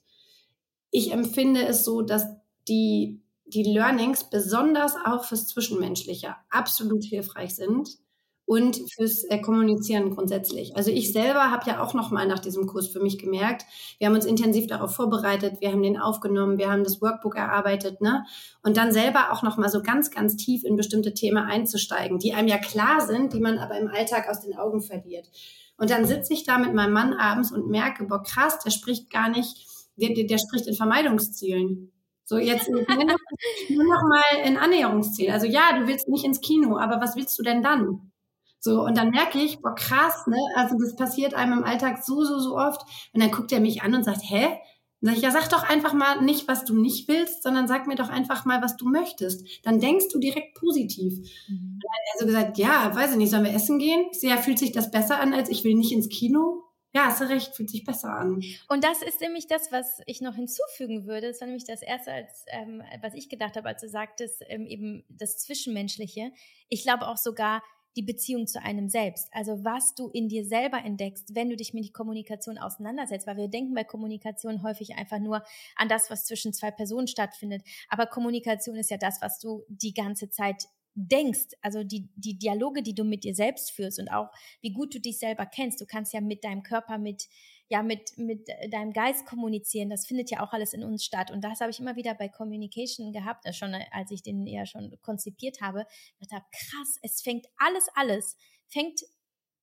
Ich empfinde es so, dass die, die Learnings besonders auch fürs Zwischenmenschliche absolut hilfreich sind und fürs äh, Kommunizieren grundsätzlich. Also ich selber habe ja auch noch mal nach diesem Kurs für mich gemerkt, wir haben uns intensiv darauf vorbereitet, wir haben den aufgenommen, wir haben das Workbook erarbeitet, ne? Und dann selber auch noch mal so ganz ganz tief in bestimmte Themen einzusteigen, die einem ja klar sind, die man aber im Alltag aus den Augen verliert. Und dann sitze ich da mit meinem Mann abends und merke, boah krass, der spricht gar nicht, der, der, der spricht in Vermeidungszielen. So, jetzt nur noch, mal ein Annäherungsziel. Also ja, du willst nicht ins Kino, aber was willst du denn dann? So, und dann merke ich, boah, krass, ne? Also das passiert einem im Alltag so, so, so oft. Und dann guckt er mich an und sagt, hä? Dann sag ich, ja, sag doch einfach mal nicht, was du nicht willst, sondern sag mir doch einfach mal, was du möchtest. Dann denkst du direkt positiv. Mhm. Dann hat er so gesagt, ja, weiß ich nicht, sollen wir essen gehen? Ich sehe, ja, fühlt sich das besser an, als ich will nicht ins Kino? Ja, hast du recht, fühlt sich besser an. Und das ist nämlich das, was ich noch hinzufügen würde. Das war nämlich das Erste, als, ähm, was ich gedacht habe, als du sagtest, ähm, eben das Zwischenmenschliche. Ich glaube auch sogar, die Beziehung zu einem selbst. Also was du in dir selber entdeckst, wenn du dich mit Kommunikation auseinandersetzt, weil wir denken bei Kommunikation häufig einfach nur an das, was zwischen zwei Personen stattfindet. Aber Kommunikation ist ja das, was du die ganze Zeit denkst, also die, die Dialoge, die du mit dir selbst führst und auch wie gut du dich selber kennst. Du kannst ja mit deinem Körper, mit, ja, mit, mit deinem Geist kommunizieren. Das findet ja auch alles in uns statt. Und das habe ich immer wieder bei Communication gehabt, äh, schon als ich den ja schon konzipiert habe. Ich dachte, krass, es fängt alles, alles, fängt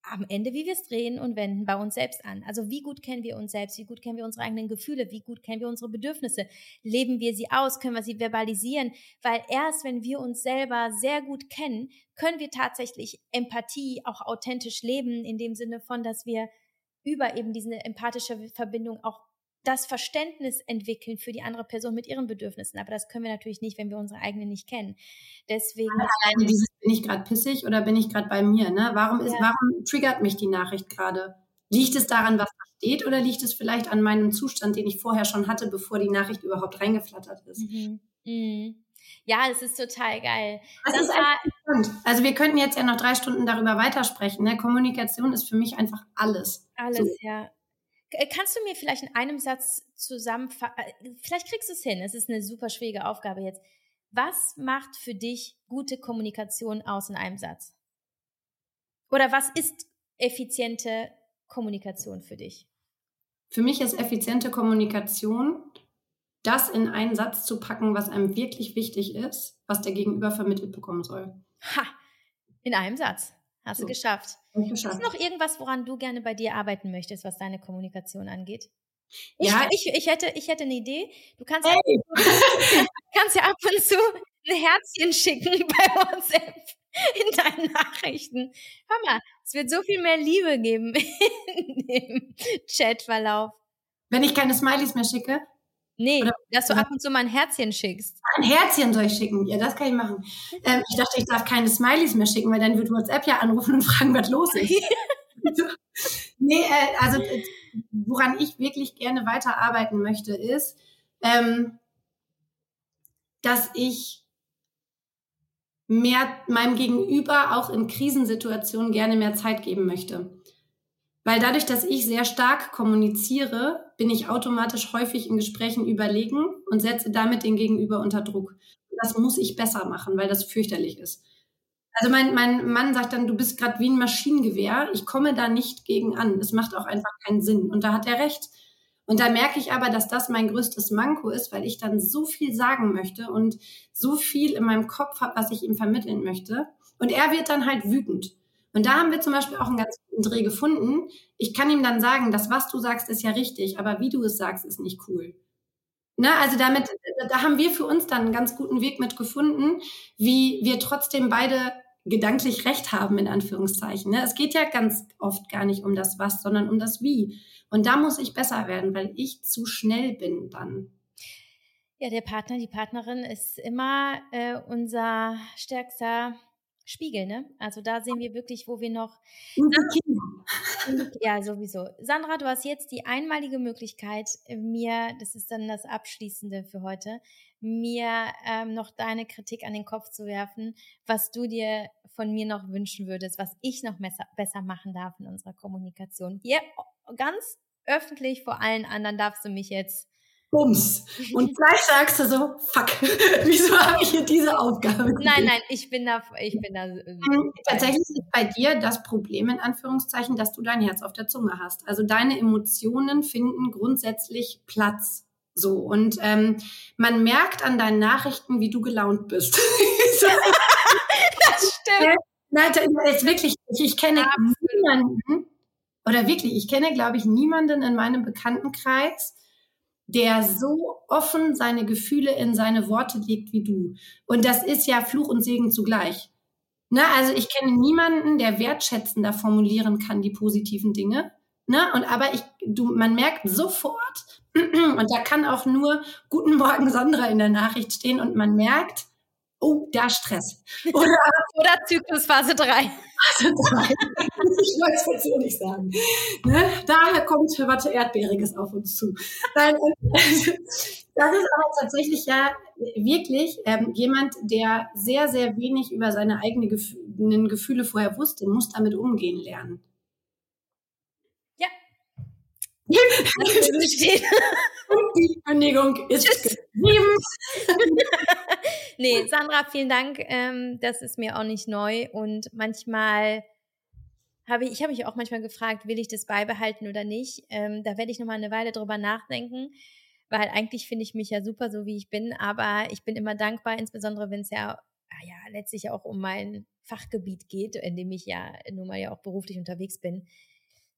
am Ende, wie wir es drehen und wenden, bei uns selbst an. Also wie gut kennen wir uns selbst, wie gut kennen wir unsere eigenen Gefühle, wie gut kennen wir unsere Bedürfnisse, leben wir sie aus, können wir sie verbalisieren, weil erst wenn wir uns selber sehr gut kennen, können wir tatsächlich Empathie auch authentisch leben, in dem Sinne von, dass wir über eben diese empathische Verbindung auch das Verständnis entwickeln für die andere Person mit ihren Bedürfnissen. Aber das können wir natürlich nicht, wenn wir unsere eigenen nicht kennen. Deswegen. Alleine dieses, bin ich gerade pissig oder bin ich gerade bei mir? Ne? Warum, ist, ja. warum triggert mich die Nachricht gerade? Liegt es daran, was da steht, oder liegt es vielleicht an meinem Zustand, den ich vorher schon hatte, bevor die Nachricht überhaupt reingeflattert ist? Mhm. Mhm. Ja, es ist total geil. Das, das ist interessant. Also wir könnten jetzt ja noch drei Stunden darüber weitersprechen. Ne? Kommunikation ist für mich einfach alles. Alles, so. ja. Äh, kannst du mir vielleicht in einem Satz zusammenfassen, äh, vielleicht kriegst du es hin, es ist eine super schwierige Aufgabe jetzt. Was macht für dich gute Kommunikation aus in einem Satz? Oder was ist effiziente Kommunikation für dich? Für mich ist effiziente Kommunikation, das in einen Satz zu packen, was einem wirklich wichtig ist, was der Gegenüber vermittelt bekommen soll. Ha! In einem Satz. Hast so. du geschafft. Ist noch irgendwas, woran du gerne bei dir arbeiten möchtest, was deine Kommunikation angeht? Ja, ich, ich, ich, hätte, ich hätte eine Idee. Du kannst, hey. ja, kannst ja ab und zu ein Herzchen schicken *laughs* bei WhatsApp in deinen Nachrichten. Hör mal, es wird so viel mehr Liebe geben *laughs* in dem Chatverlauf. Wenn ich keine Smileys mehr schicke? Nee, Oder, dass du ab und zu mal ein Herzchen schickst. Ein Herzchen soll ich schicken? Ja, das kann ich machen. Ähm, ich dachte, ich darf keine Smileys mehr schicken, weil dann wird WhatsApp ja anrufen und *laughs* fragen, was los ist. *laughs* nee, äh, also äh, woran ich wirklich gerne weiterarbeiten möchte, ist, ähm, dass ich mehr meinem Gegenüber auch in Krisensituationen gerne mehr Zeit geben möchte. Weil dadurch, dass ich sehr stark kommuniziere, bin ich automatisch häufig in Gesprächen überlegen und setze damit den Gegenüber unter Druck. Das muss ich besser machen, weil das fürchterlich ist. Also mein, mein Mann sagt dann, du bist gerade wie ein Maschinengewehr. Ich komme da nicht gegen an. Es macht auch einfach keinen Sinn. Und da hat er recht. Und da merke ich aber, dass das mein größtes Manko ist, weil ich dann so viel sagen möchte und so viel in meinem Kopf habe, was ich ihm vermitteln möchte. Und er wird dann halt wütend. Und da haben wir zum Beispiel auch einen ganz guten Dreh gefunden. Ich kann ihm dann sagen, das, was du sagst, ist ja richtig, aber wie du es sagst, ist nicht cool. Ne, also damit, da haben wir für uns dann einen ganz guten Weg mit gefunden, wie wir trotzdem beide gedanklich recht haben, in Anführungszeichen. Ne? Es geht ja ganz oft gar nicht um das Was, sondern um das Wie. Und da muss ich besser werden, weil ich zu schnell bin dann. Ja, der Partner, die Partnerin ist immer äh, unser stärkster Spiegel, ne? Also da sehen wir wirklich, wo wir noch. ja, sowieso. Sandra, du hast jetzt die einmalige Möglichkeit, äh, mir, das ist dann das Abschließende für heute, mir ähm, noch deine Kritik an den Kopf zu werfen, was du dir von mir noch wünschen würdest, was ich noch besser, besser machen darf in unserer Kommunikation. Hier ganz öffentlich vor allen anderen darfst du mich jetzt Bums. Und gleich sagst du so, fuck, *laughs* wieso habe ich hier diese Aufgabe? Nein, nein, ich bin da, ich bin da. Äh, hm, tatsächlich ist bei dir das Problem in Anführungszeichen, dass du dein Herz auf der Zunge hast. Also deine Emotionen finden grundsätzlich Platz. So, und ähm, man merkt an deinen Nachrichten, wie du gelaunt bist. *laughs* das stimmt. Nein, jetzt wirklich, ich, ich kenne Absolut. niemanden, oder wirklich, ich kenne, glaube ich, niemanden in meinem Bekanntenkreis, der so offen seine Gefühle in seine Worte legt wie du. Und das ist ja Fluch und Segen zugleich. Ne? Also ich kenne niemanden, der wertschätzender formulieren kann die positiven Dinge. Ne? Und aber ich, du, man merkt sofort, *clears throat* und da kann auch nur Guten Morgen Sandra in der Nachricht stehen und man merkt, oh, da Stress. Oder, *laughs* Oder Zyklusphase 3. Phase 3. ich wollte es jetzt so nicht sagen. Ne? Daher kommt Watte Erdbeeriges auf uns zu. Nein, *laughs* das ist aber tatsächlich ja wirklich ähm, jemand, der sehr, sehr wenig über seine eigenen Gefühle vorher wusste, muss damit umgehen lernen. Und die Kündigung ist geschrieben. *laughs* nee, Sandra, vielen Dank. Ähm, das ist mir auch nicht neu. Und manchmal habe ich, ich habe mich auch manchmal gefragt, will ich das beibehalten oder nicht? Ähm, da werde ich nochmal eine Weile drüber nachdenken, weil eigentlich finde ich mich ja super, so wie ich bin. Aber ich bin immer dankbar, insbesondere wenn es ja, ah ja letztlich auch um mein Fachgebiet geht, in dem ich ja nun mal ja auch beruflich unterwegs bin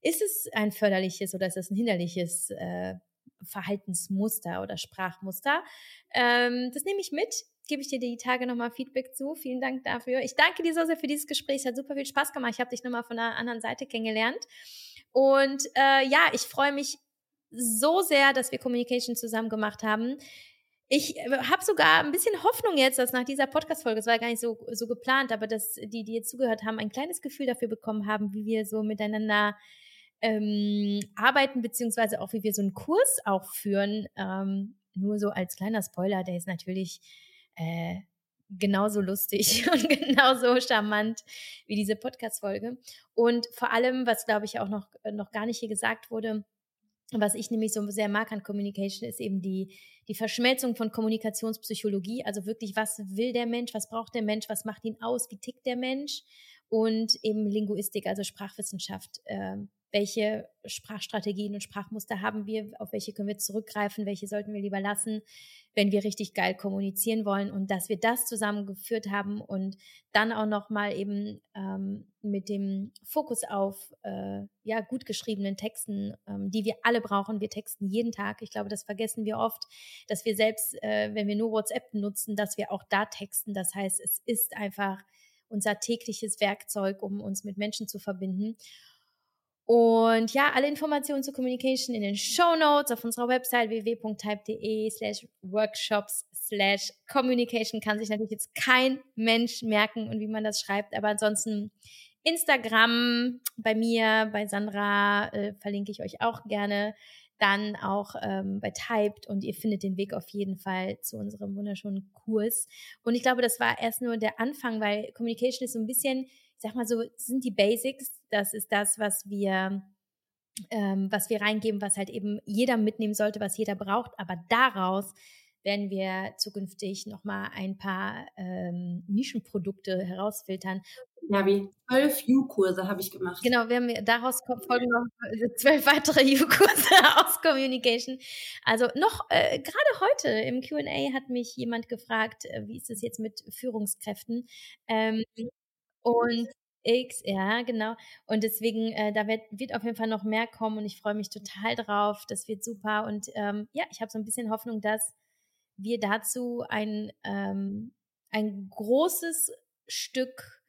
ist es ein förderliches oder ist es ein hinderliches äh, Verhaltensmuster oder Sprachmuster? Ähm, das nehme ich mit. Gebe ich dir die Tage nochmal Feedback zu. Vielen Dank dafür. Ich danke dir so sehr für dieses Gespräch. Es hat super viel Spaß gemacht. Ich habe dich nochmal von einer anderen Seite kennengelernt. Und äh, ja, ich freue mich so sehr, dass wir Communication zusammen gemacht haben. Ich äh, habe sogar ein bisschen Hoffnung jetzt, dass nach dieser Podcast-Folge, es war gar nicht so, so geplant, aber dass die, die jetzt zugehört haben, ein kleines Gefühl dafür bekommen haben, wie wir so miteinander ähm, arbeiten, beziehungsweise auch wie wir so einen Kurs auch führen. Ähm, nur so als kleiner Spoiler, der ist natürlich äh, genauso lustig *laughs* und genauso charmant wie diese Podcast-Folge. Und vor allem, was glaube ich auch noch, noch gar nicht hier gesagt wurde, was ich nämlich so sehr mag an Communication, ist eben die, die Verschmelzung von Kommunikationspsychologie. Also wirklich, was will der Mensch, was braucht der Mensch, was macht ihn aus, wie tickt der Mensch und eben Linguistik, also Sprachwissenschaft. Äh, welche Sprachstrategien und Sprachmuster haben wir, auf welche können wir zurückgreifen, welche sollten wir lieber lassen, wenn wir richtig geil kommunizieren wollen und dass wir das zusammengeführt haben und dann auch nochmal eben ähm, mit dem Fokus auf äh, ja gut geschriebenen Texten, ähm, die wir alle brauchen. Wir texten jeden Tag. Ich glaube, das vergessen wir oft, dass wir selbst, äh, wenn wir nur WhatsApp nutzen, dass wir auch da texten. Das heißt, es ist einfach unser tägliches Werkzeug, um uns mit Menschen zu verbinden. Und ja, alle Informationen zur Communication in den Show Notes auf unserer Website www.type.de slash workshops slash communication. Kann sich natürlich jetzt kein Mensch merken und wie man das schreibt, aber ansonsten Instagram bei mir, bei Sandra äh, verlinke ich euch auch gerne, dann auch ähm, bei Typed und ihr findet den Weg auf jeden Fall zu unserem wunderschönen Kurs. Und ich glaube, das war erst nur der Anfang, weil Communication ist so ein bisschen sag mal so, sind die Basics. Das ist das, was wir, ähm, was wir reingeben, was halt eben jeder mitnehmen sollte, was jeder braucht. Aber daraus werden wir zukünftig nochmal ein paar ähm, Nischenprodukte herausfiltern. Ja, wie zwölf U-Kurse habe ich gemacht. Genau, wir haben daraus folgen noch äh, zwölf weitere *laughs* U-Kurse aus Communication. Also noch äh, gerade heute im Q&A hat mich jemand gefragt, äh, wie ist es jetzt mit Führungskräften? Ähm, und X, ja, genau. Und deswegen, äh, da wird, wird auf jeden Fall noch mehr kommen und ich freue mich total drauf. Das wird super. Und ähm, ja, ich habe so ein bisschen Hoffnung, dass wir dazu ein, ähm, ein großes Stück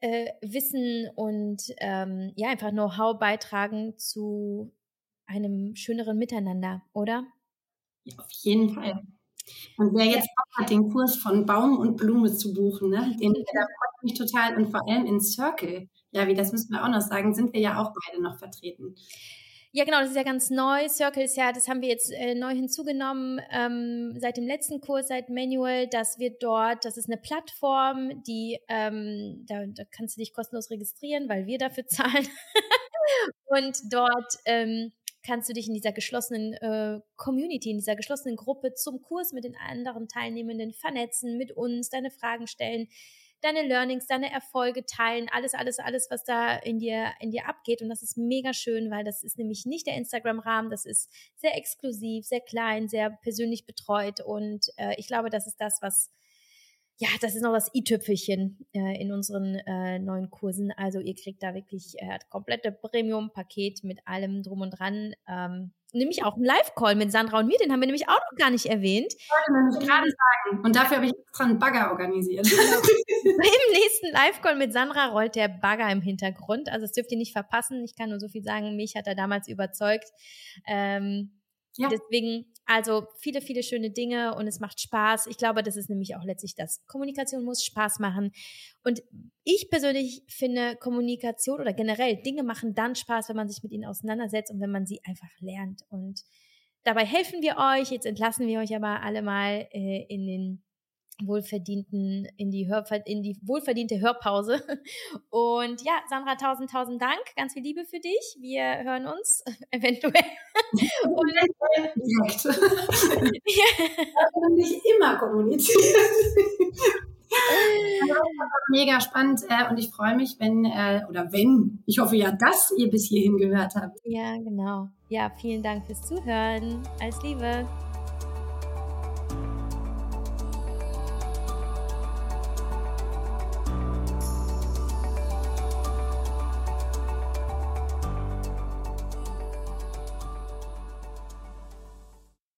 äh, Wissen und ähm, ja, einfach Know-how beitragen zu einem schöneren Miteinander, oder? Ja, auf jeden Fall. Und wer jetzt Bock hat, den Kurs von Baum und Blume zu buchen, ne, den, der freut mich total. Und vor allem in Circle, ja, wie das müssen wir auch noch sagen, sind wir ja auch beide noch vertreten. Ja, genau, das ist ja ganz neu. Circle ist ja, das haben wir jetzt äh, neu hinzugenommen ähm, seit dem letzten Kurs, seit Manual. Das wird dort, das ist eine Plattform, die, ähm, da, da kannst du dich kostenlos registrieren, weil wir dafür *laughs* zahlen. Und dort ähm, kannst du dich in dieser geschlossenen äh, Community, in dieser geschlossenen Gruppe zum Kurs mit den anderen Teilnehmenden vernetzen, mit uns, deine Fragen stellen deine Learnings, deine Erfolge teilen, alles, alles, alles, was da in dir, in dir abgeht. Und das ist mega schön, weil das ist nämlich nicht der Instagram-Rahmen, das ist sehr exklusiv, sehr klein, sehr persönlich betreut. Und äh, ich glaube, das ist das, was ja, das ist noch das i-Tüpfelchen äh, in unseren äh, neuen Kursen. Also ihr kriegt da wirklich äh, komplette Premium-Paket mit allem drum und dran. Ähm, nämlich auch ein Live-Call mit Sandra und mir, den haben wir nämlich auch noch gar nicht erwähnt. Ich wollte nämlich gerade sagen. Und dafür habe ich extra einen Bagger organisiert. Genau. *laughs* Im nächsten Live-Call mit Sandra rollt der Bagger im Hintergrund. Also das dürft ihr nicht verpassen. Ich kann nur so viel sagen, mich hat er damals überzeugt. Ähm, ja. Deswegen, also viele, viele schöne Dinge und es macht Spaß. Ich glaube, das ist nämlich auch letztlich das. Kommunikation muss Spaß machen. Und ich persönlich finde Kommunikation oder generell Dinge machen dann Spaß, wenn man sich mit ihnen auseinandersetzt und wenn man sie einfach lernt. Und dabei helfen wir euch. Jetzt entlassen wir euch aber alle mal äh, in den wohlverdienten, in die, Hör, in die wohlverdiente Hörpause. *laughs* Und ja, Sandra, tausend, tausend Dank. Ganz viel Liebe für dich. Wir hören uns *laughs* eventuell. *laughs* Und direkt. ja. nicht immer kommunizieren. mega spannend äh, und ich freue mich, wenn, äh, oder wenn, ich hoffe ja, dass ihr bis hierhin gehört habt. Ja, genau. Ja, vielen Dank fürs Zuhören. Alles Liebe.